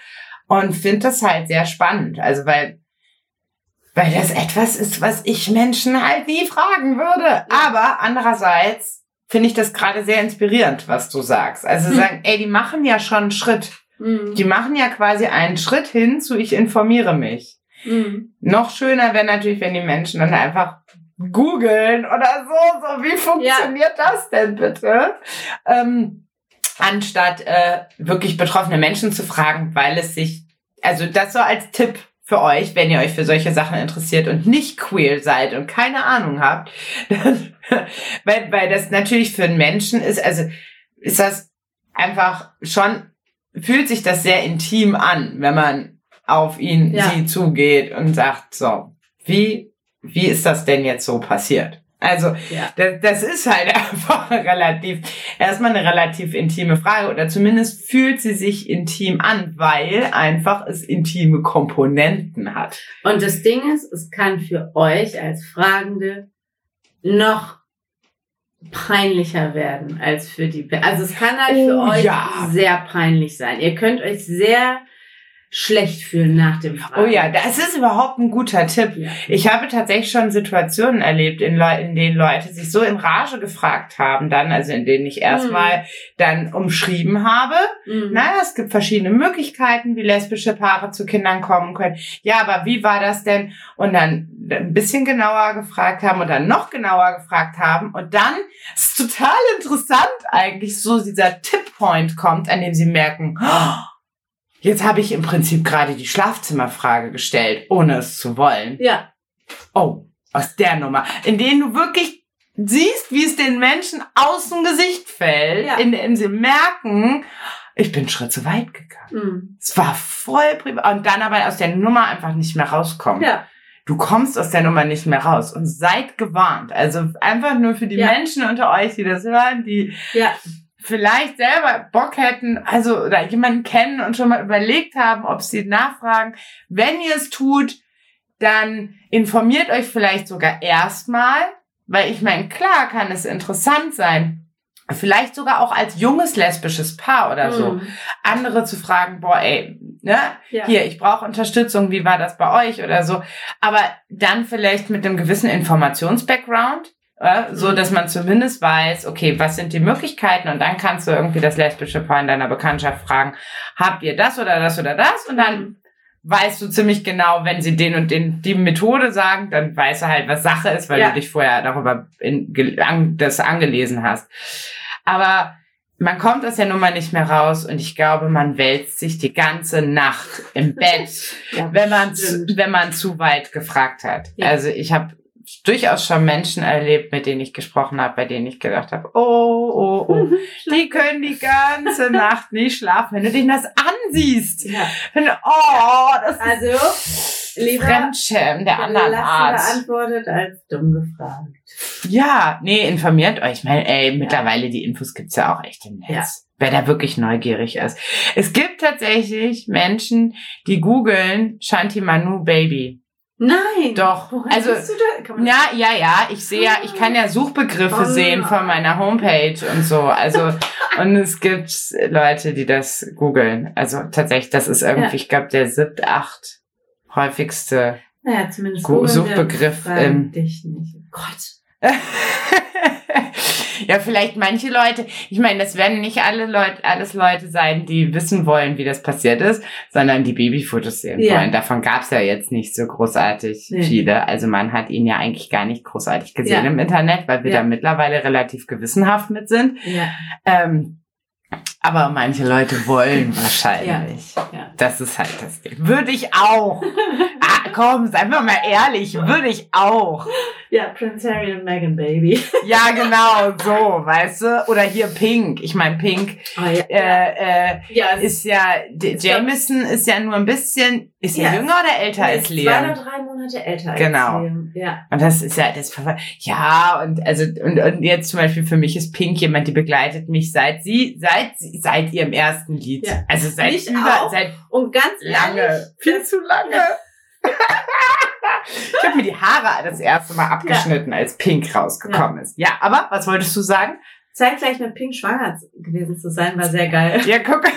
Und finde das halt sehr spannend. Also weil, weil das etwas ist, was ich Menschen halt nie fragen würde. Aber andererseits finde ich das gerade sehr inspirierend, was du sagst. Also Hm. sagen, ey, die machen ja schon einen Schritt. Mhm. Die machen ja quasi einen Schritt hin zu ich informiere mich. Mhm. Noch schöner wäre natürlich, wenn die Menschen dann einfach googeln oder so, so wie funktioniert das denn bitte? Ähm, anstatt äh, wirklich betroffene Menschen zu fragen, weil es sich, also das so als Tipp für euch, wenn ihr euch für solche Sachen interessiert und nicht queer seid und keine Ahnung habt, [laughs] weil, weil das natürlich für einen Menschen ist, also ist das einfach schon, fühlt sich das sehr intim an, wenn man auf ihn, Ja. sie zugeht und sagt, so, wie, wie ist das denn jetzt so passiert? Also, Ja. das, das ist halt [laughs] einfach relativ, erstmal eine relativ intime Frage oder zumindest fühlt sie sich intim an, weil einfach es intime Komponenten hat. Und das Ding ist, es kann für euch als Fragende noch peinlicher werden als für die. Also es kann halt für Oh, euch ja. sehr peinlich sein. Ihr könnt euch sehr schlecht fühlen nach dem Fragen. Oh ja, das ist überhaupt ein guter Tipp. Ja. Ich habe tatsächlich schon Situationen erlebt, in, Leu in denen Leute sich so in Rage gefragt haben, dann, also in denen ich erstmal dann umschrieben habe. Mhm. Naja, es gibt verschiedene Möglichkeiten, wie lesbische Paare zu Kindern kommen können. Ja, aber wie war das denn? Und dann ein bisschen genauer gefragt haben und dann noch genauer gefragt haben. Und dann ist es total interessant eigentlich, so dieser Tipp-Point kommt, an dem sie merken, oh, jetzt habe ich im Prinzip gerade die Schlafzimmerfrage gestellt, ohne es zu wollen. Ja, Oh, aus der Nummer. In denen du wirklich siehst, wie es den Menschen aus dem Gesicht fällt, Ja. in dem sie merken, ich bin einen Schritt zu weit gegangen. mhm. Es war voll privat. Und dann aber aus der Nummer einfach nicht mehr rauskommen. ja, Du kommst aus der Nummer nicht mehr raus. Und seid gewarnt. Also einfach nur für die Ja. Menschen unter euch, die das hören, die ja, vielleicht selber Bock hätten, also oder jemanden kennen und schon mal überlegt haben, ob sie nachfragen. Wenn ihr es tut, dann informiert euch vielleicht sogar erstmal, weil ich meine, klar kann es interessant sein, vielleicht sogar auch als junges lesbisches Paar oder so, Mhm. andere zu fragen, boah, ey, ne, ja. hier, ich brauche Unterstützung, wie war das bei euch oder so, aber dann vielleicht mit einem gewissen Informations-Background, so Mhm. dass man zumindest weiß, okay, was sind die Möglichkeiten und dann kannst du irgendwie das lesbische Paar in deiner Bekanntschaft fragen, habt ihr das oder das oder das und dann weißt du ziemlich genau, wenn sie den und den die Methode sagen, dann weißt du halt, was Sache ist, weil Ja. du dich vorher darüber in, an, das angelesen hast. Aber man kommt aus der Nummer nicht mehr raus und ich glaube, man wälzt sich die ganze Nacht im Bett, [laughs] Ja, wenn man wenn man zu weit gefragt hat. Ja. Also ich habe durchaus schon Menschen erlebt, mit denen ich gesprochen habe, bei denen ich gedacht habe, oh, oh, oh, [laughs] die können die ganze Nacht nicht schlafen, wenn du denen das ansiehst. Ja. Oh, das Also, ist lieber Fremdschämen der anderen Art. beantwortet als dumm gefragt. Ja, nee, informiert euch. Ich meine, ey, mittlerweile die Infos gibt's ja auch echt im Netz. Ja. Wer da wirklich neugierig ist. Es gibt tatsächlich Menschen, die googeln Shanti Manu Baby. Nein. Doch. Woher Also, bist du da? Kann man Ja, ja, ja. Ich sehe ja, ich kann ja Suchbegriffe Oh. sehen von meiner Homepage und so. Also, [laughs] und es gibt Leute, die das googeln. Also tatsächlich, das ist irgendwie, ich glaube, der siebt, acht häufigste. Naja, zumindest wir Suchbegriff, fragen ähm, dich nicht. Gott. [laughs] ja, vielleicht manche Leute, ich meine, das werden nicht alle Leute, alles Leute sein, die wissen wollen, wie das passiert ist, sondern die Babyfotos sehen Ja. wollen. Davon gab's ja jetzt nicht so großartig Nee. viele. Also man hat ihn ja eigentlich gar nicht großartig gesehen Ja. im Internet, weil wir Ja. da mittlerweile relativ gewissenhaft mit sind. Ja, Ähm, aber manche Leute wollen [laughs] wahrscheinlich. ja. Das ist halt das Ding. Würde ich auch. [laughs] ah, komm, seien wir mal ehrlich. Würde ich auch. Ja, Prince Harry und Meghan Baby. [laughs] Ja, genau, so, weißt du? Oder hier Pink. Ich meine, Pink Oh, ja. äh, äh, ja, ist ja, Jameson ist ja nur ein bisschen, ist er Ja. jünger oder älter er als ist zwei oder Liam? drei Monate älter Genau. als Liam. Ja. Und das ist ja, das, ja, und also, und, und jetzt zum Beispiel für mich ist Pink jemand, die begleitet mich seit sie, seit, sie- seit ihrem ersten Lied. Ja. Also seit Mich über, auch. seit Und ganz lange. ehrlich, Viel zu lange. [laughs] ich habe mir die Haare das erste Mal abgeschnitten, als Pink rausgekommen ist. Ja, aber was wolltest du sagen? Zeitgleich mit Pink schwanger gewesen zu sein, war sehr geil. Ja, guck. [laughs]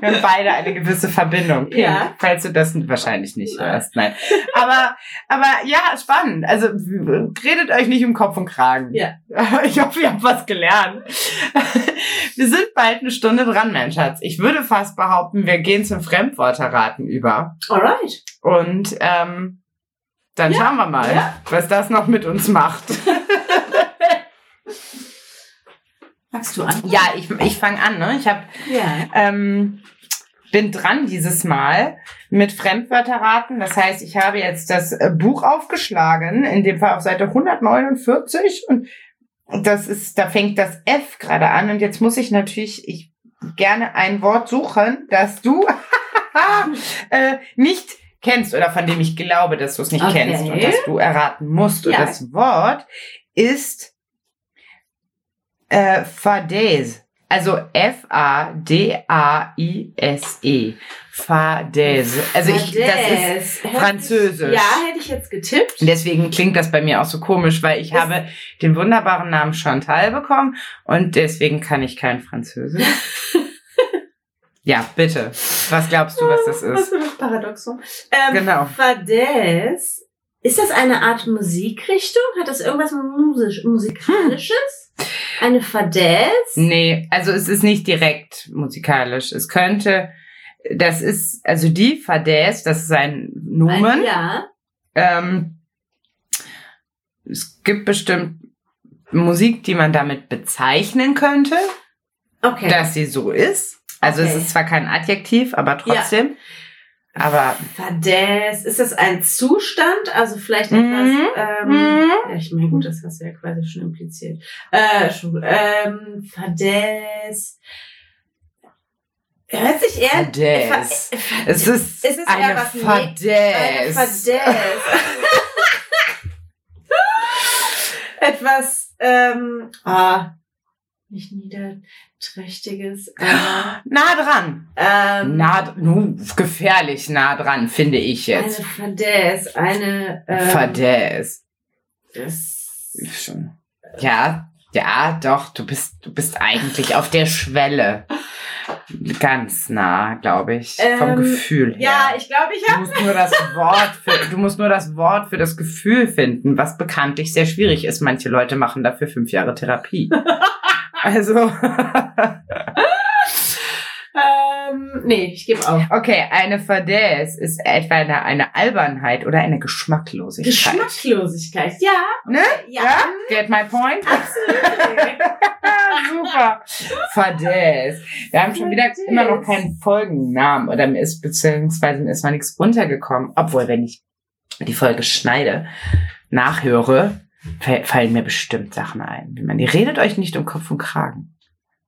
Wir haben beide eine gewisse Verbindung. Pink, Ja. falls du das wahrscheinlich nicht Nein. hörst. Nein. Aber, aber ja, spannend. Also redet euch nicht um Kopf und Kragen. Ja. [laughs] Ich hoffe, ihr habt was gelernt. [laughs] Wir sind bald eine Stunde dran, mein Schatz. Ich würde fast behaupten, wir gehen zum Fremdworterraten über. Alright. Und ähm, dann Ja. schauen wir mal, Ja. was das noch mit uns macht. Magst du an? ja, ich, ich fange an. Ne? Ich habe Ja. ähm, bin dran dieses Mal mit Fremdwörterraten. Das heißt, ich habe jetzt das äh, Buch aufgeschlagen, in dem Fall auf Seite 149 und das ist, da fängt das F gerade an und jetzt muss ich natürlich ich gerne ein Wort suchen, das du [laughs] äh, nicht kennst oder von dem ich glaube, dass du es nicht Okay. kennst und dass du erraten musst. Und Ja. das Wort ist äh, Fadaise. Also F-A-D-A-I-S-E. Fadaise. Also ich, das ist Fadaise. Französisch. Ja, hätte ich jetzt getippt. Deswegen klingt das bei mir auch so komisch, weil ich Das- habe den wunderbaren Namen Chantal bekommen und deswegen kann ich kein Französisch. [laughs] ja, bitte. Was glaubst du, was das Was ist? für ein Paradoxon. Ähm, Genau. Fadez. Ist das eine Art Musikrichtung? Hat das irgendwas Musisch, Musikalisches? Eine Fadez? Nee, also es ist nicht direkt musikalisch. Es könnte, das ist, also die Fadaise, das ist ein Nomen. Ja. Ähm, es gibt bestimmt Musik, die man damit bezeichnen könnte, Okay. dass sie so ist. Also es Okay. ist zwar kein Adjektiv, aber trotzdem. Aber Fadez. Ist das ein Zustand? Also vielleicht Mhm. etwas, ähm, Mhm. ja, ich meine, gut, das hast du ja quasi schon impliziert. Äh, schon, ähm, Fadez. Hört sich eher, Fadez. Fa- es ist, Es ist eher eine was Ne- Fadez. Fadez. Etwas, ähm, ah, nicht niederträchtiges, aber, Nah dran. ähm, Nah, nu, gefährlich nah dran, finde ich eine jetzt. Fadez, eine, ähm, Fadez. das, Schon. Ja, ja, doch, du bist, du bist eigentlich auf der Schwelle. Ganz nah, glaube ich, vom Ähm, Gefühl her. ja, ich glaube, ich Du habe, musst nur das Wort für, du musst nur das Wort für das Gefühl finden, was bekanntlich sehr schwierig ist. Manche Leute machen dafür fünf Jahre Therapie. [laughs] Also, [laughs] ähm, nee, ich gebe auf. okay, eine Fadäse ist etwa eine, eine Albernheit oder eine Geschmacklosigkeit. Geschmacklosigkeit, ja, Ne? ja, Ja? Get my point? absolut. [laughs] Super. Fadäse. Wir haben schon wieder immer noch keinen Folgennamen oder mir ist beziehungsweise mir ist mal nichts untergekommen. Obwohl, wenn ich die Folge schneide, nachhöre, fallen mir bestimmt Sachen ein. Ich meine, ihr redet euch nicht um Kopf und Kragen.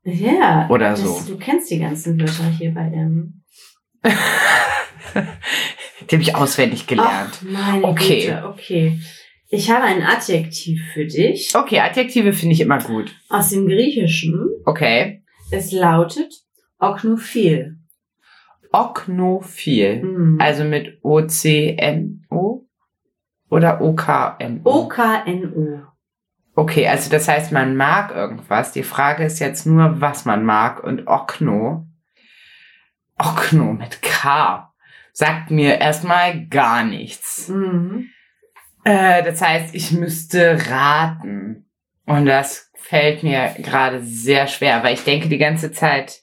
Ja. Oder das, so. Du kennst die ganzen Wörter hier bei dem. [laughs] Die habe ich auswendig gelernt. Ach, meine Okay. Güte, okay. Ich habe ein Adjektiv für dich Okay, Adjektive finde ich immer gut. aus dem Griechischen. Okay. Es lautet Oknophil. Oknophil. Mhm. Also mit O-C-N-O oder O-K-N-O? O-K-N-O. Okay, also das heißt, man mag irgendwas. Die Frage ist jetzt nur, was man mag. Und Okno, Okno mit K, sagt mir erstmal gar nichts. Mhm. Äh, das heißt, ich müsste raten. Und das fällt mir gerade sehr schwer, weil ich denke die ganze Zeit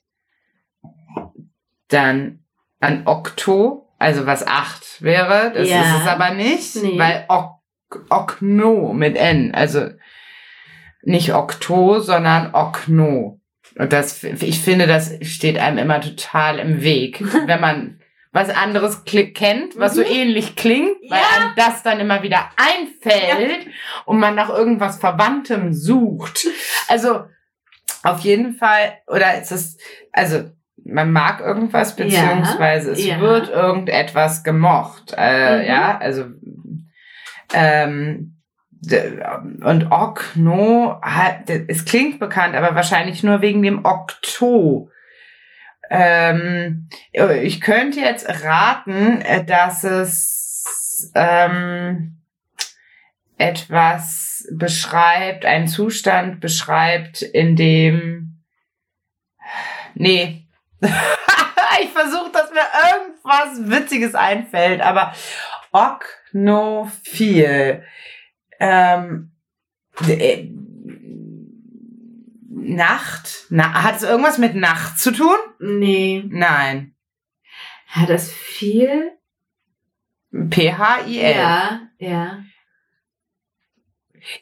dann an Okto, also was acht wäre. Das Ja. ist es aber nicht, Nee. weil ok Okno mit N, also nicht Okto, sondern Okno. Und das, ich finde, das steht einem immer total im Weg, [laughs] wenn man was anderes kennt, was so Mhm. ähnlich klingt, weil Ja. einem das dann immer wieder einfällt und man nach irgendwas Verwandtem sucht. Also auf jeden Fall, oder ist es, also man mag irgendwas, Ja. beziehungsweise es Ja. wird irgendetwas gemocht. Äh, Mhm. Ja, also ähm, und Okno, es klingt bekannt, aber wahrscheinlich nur wegen dem Okto. Ähm, ich könnte jetzt raten, äh, dass es ähm, etwas beschreibt, einen Zustand beschreibt, in dem. Nee. [laughs] ich versuche, dass mir irgendwas Witziges einfällt, aber Oknophil. Ähm, äh, Nacht? Na, hat es irgendwas mit Nacht zu tun? Nee. Nein. Hat das viel? P-H-I-L. Ja, ja.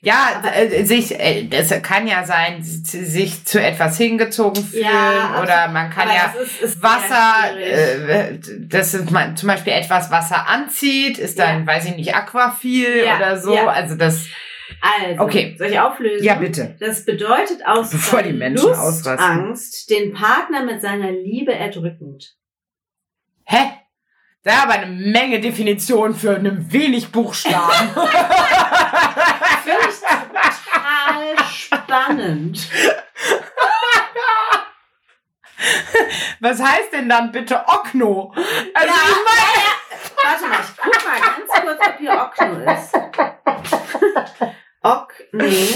Ja, Aber- äh, sich, äh, das kann ja sein, sich zu etwas hingezogen fühlen Ja, oder man kann ja ist, ist Wasser, schwierig. äh, das ist man, zum Beispiel etwas Wasser anzieht, ist dann, weiß ich nicht, aquafil Ja, oder so. ja. Also das, also, okay. soll ich auflösen? ja bitte. Das bedeutet aus [laughs] Bevor die Menschen ausrasten. Angst den Partner mit seiner Liebe erdrückend. Hä? Da aber eine Menge Definition für einen wenig Buchstaben. [laughs] spannend. [laughs] Was heißt denn dann bitte Okno? Also Ja. ich meine, Warte mal, ich guck mal ganz kurz, ob hier Okno ist. Ok, nee.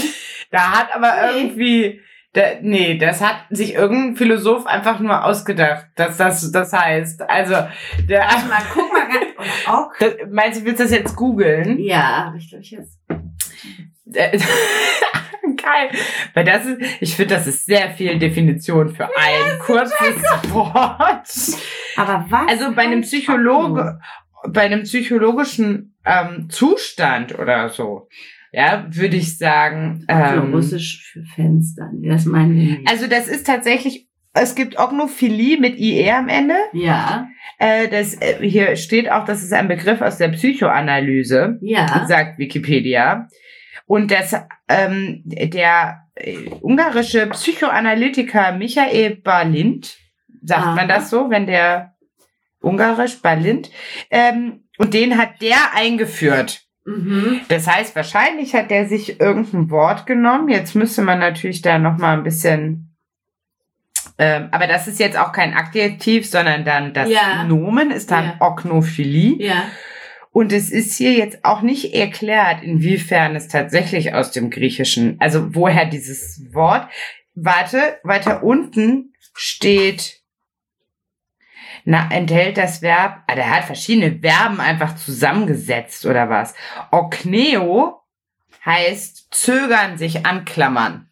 Da hat aber Nee. irgendwie, da, nee, das hat sich irgendein Philosoph einfach nur ausgedacht, dass das das heißt. Also, der, Warte mal, guck mal ganz. Und [laughs] Ok? das, meinst du, willst du das jetzt googeln? Ja, ich glaube, ich jetzt. [laughs] Geil. Weil das ist, ich finde, das ist sehr viel Definition für ein kurzes Wort. Aber was? Also bei einem Psychologe, bei einem psychologischen ähm, Zustand oder so, ja, würde ich sagen. Okno? Für Ähm, Russisch für Fenster. Nee, Das meinen wir nicht. Also das ist tatsächlich, es gibt Ognophilie mit IE am Ende. ja, Äh, das, äh, hier steht auch, das ist ein Begriff aus der Psychoanalyse, ja. sagt Wikipedia. Und das, ähm, der äh, ungarische Psychoanalytiker Michael Balint, sagt Aha. man das so, wenn der ungarisch Balint, ähm, und den hat der eingeführt. Mhm. Das heißt, wahrscheinlich hat der sich irgendein Wort genommen. Jetzt müsste man natürlich da noch mal ein bisschen. Ähm, aber das ist jetzt auch kein Adjektiv, sondern dann das Ja. Nomen ist dann Ja. Oknophilie. Ja. Und es ist hier jetzt auch nicht erklärt, inwiefern es tatsächlich aus dem Griechischen, also woher dieses Wort. Warte, weiter unten steht, na, enthält das Verb, ah, der hat verschiedene Verben einfach zusammengesetzt oder was. Okneo heißt zögern, sich anklammern.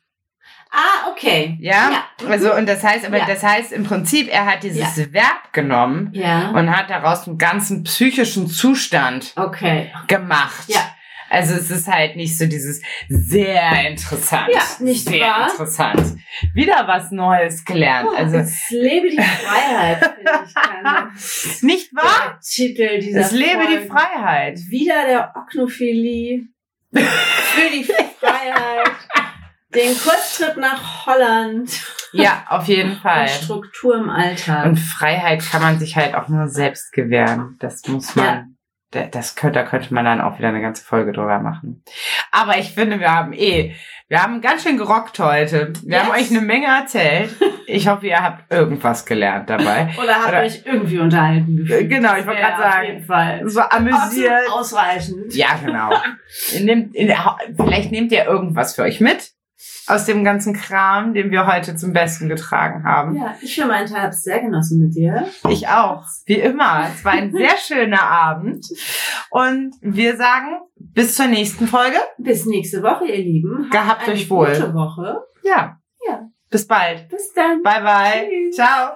Ah, okay. Ja? Ja. Mhm. Also, und das heißt, aber Ja. das heißt im Prinzip, er hat dieses Verb genommen Ja. und hat daraus einen ganzen psychischen Zustand Okay. gemacht. Ja. Also es ist halt nicht so dieses sehr interessant. Ja, nicht sehr wahr? interessant. Wieder was Neues gelernt. Oh, Also es lebe die Freiheit, [laughs] ich. Nicht wahr? Der Titel dieser Es lebe die Folge. Freiheit. Wieder der Oknophilie. Für die Freiheit. [laughs] Den Kurztrip nach Holland. Ja, auf jeden [laughs] Fall. Und Struktur im Alltag. Und Freiheit kann man sich halt auch nur selbst gewähren. Das muss man, Ja. da- das könnte, da könnte man dann auch wieder eine ganze Folge drüber machen. Aber ich finde, wir haben eh, wir haben ganz schön gerockt heute. Wir Yes. haben euch eine Menge erzählt. Ich hoffe, ihr habt irgendwas gelernt dabei. [laughs] Oder habt Oder- euch irgendwie unterhalten gefühlt? Genau, ich wollte gerade sagen, Auf jeden Fall. So amüsiert. Ausreichend. Ja, genau. [laughs] Ihr nehmt, ihr- vielleicht nehmt ihr irgendwas für euch mit aus dem ganzen Kram, den wir heute zum Besten getragen haben. Ja, ich für meinen Teil habe es sehr genossen mit dir. Ich auch. Wie immer. Es war ein [laughs] sehr schöner Abend. Und wir sagen bis zur nächsten Folge. Bis nächste Woche, ihr Lieben. Habt Gehabt eine euch wohl. Gute Woche. Ja. Ja. Bis bald. Bis dann. Bye bye. Tschüss. Ciao.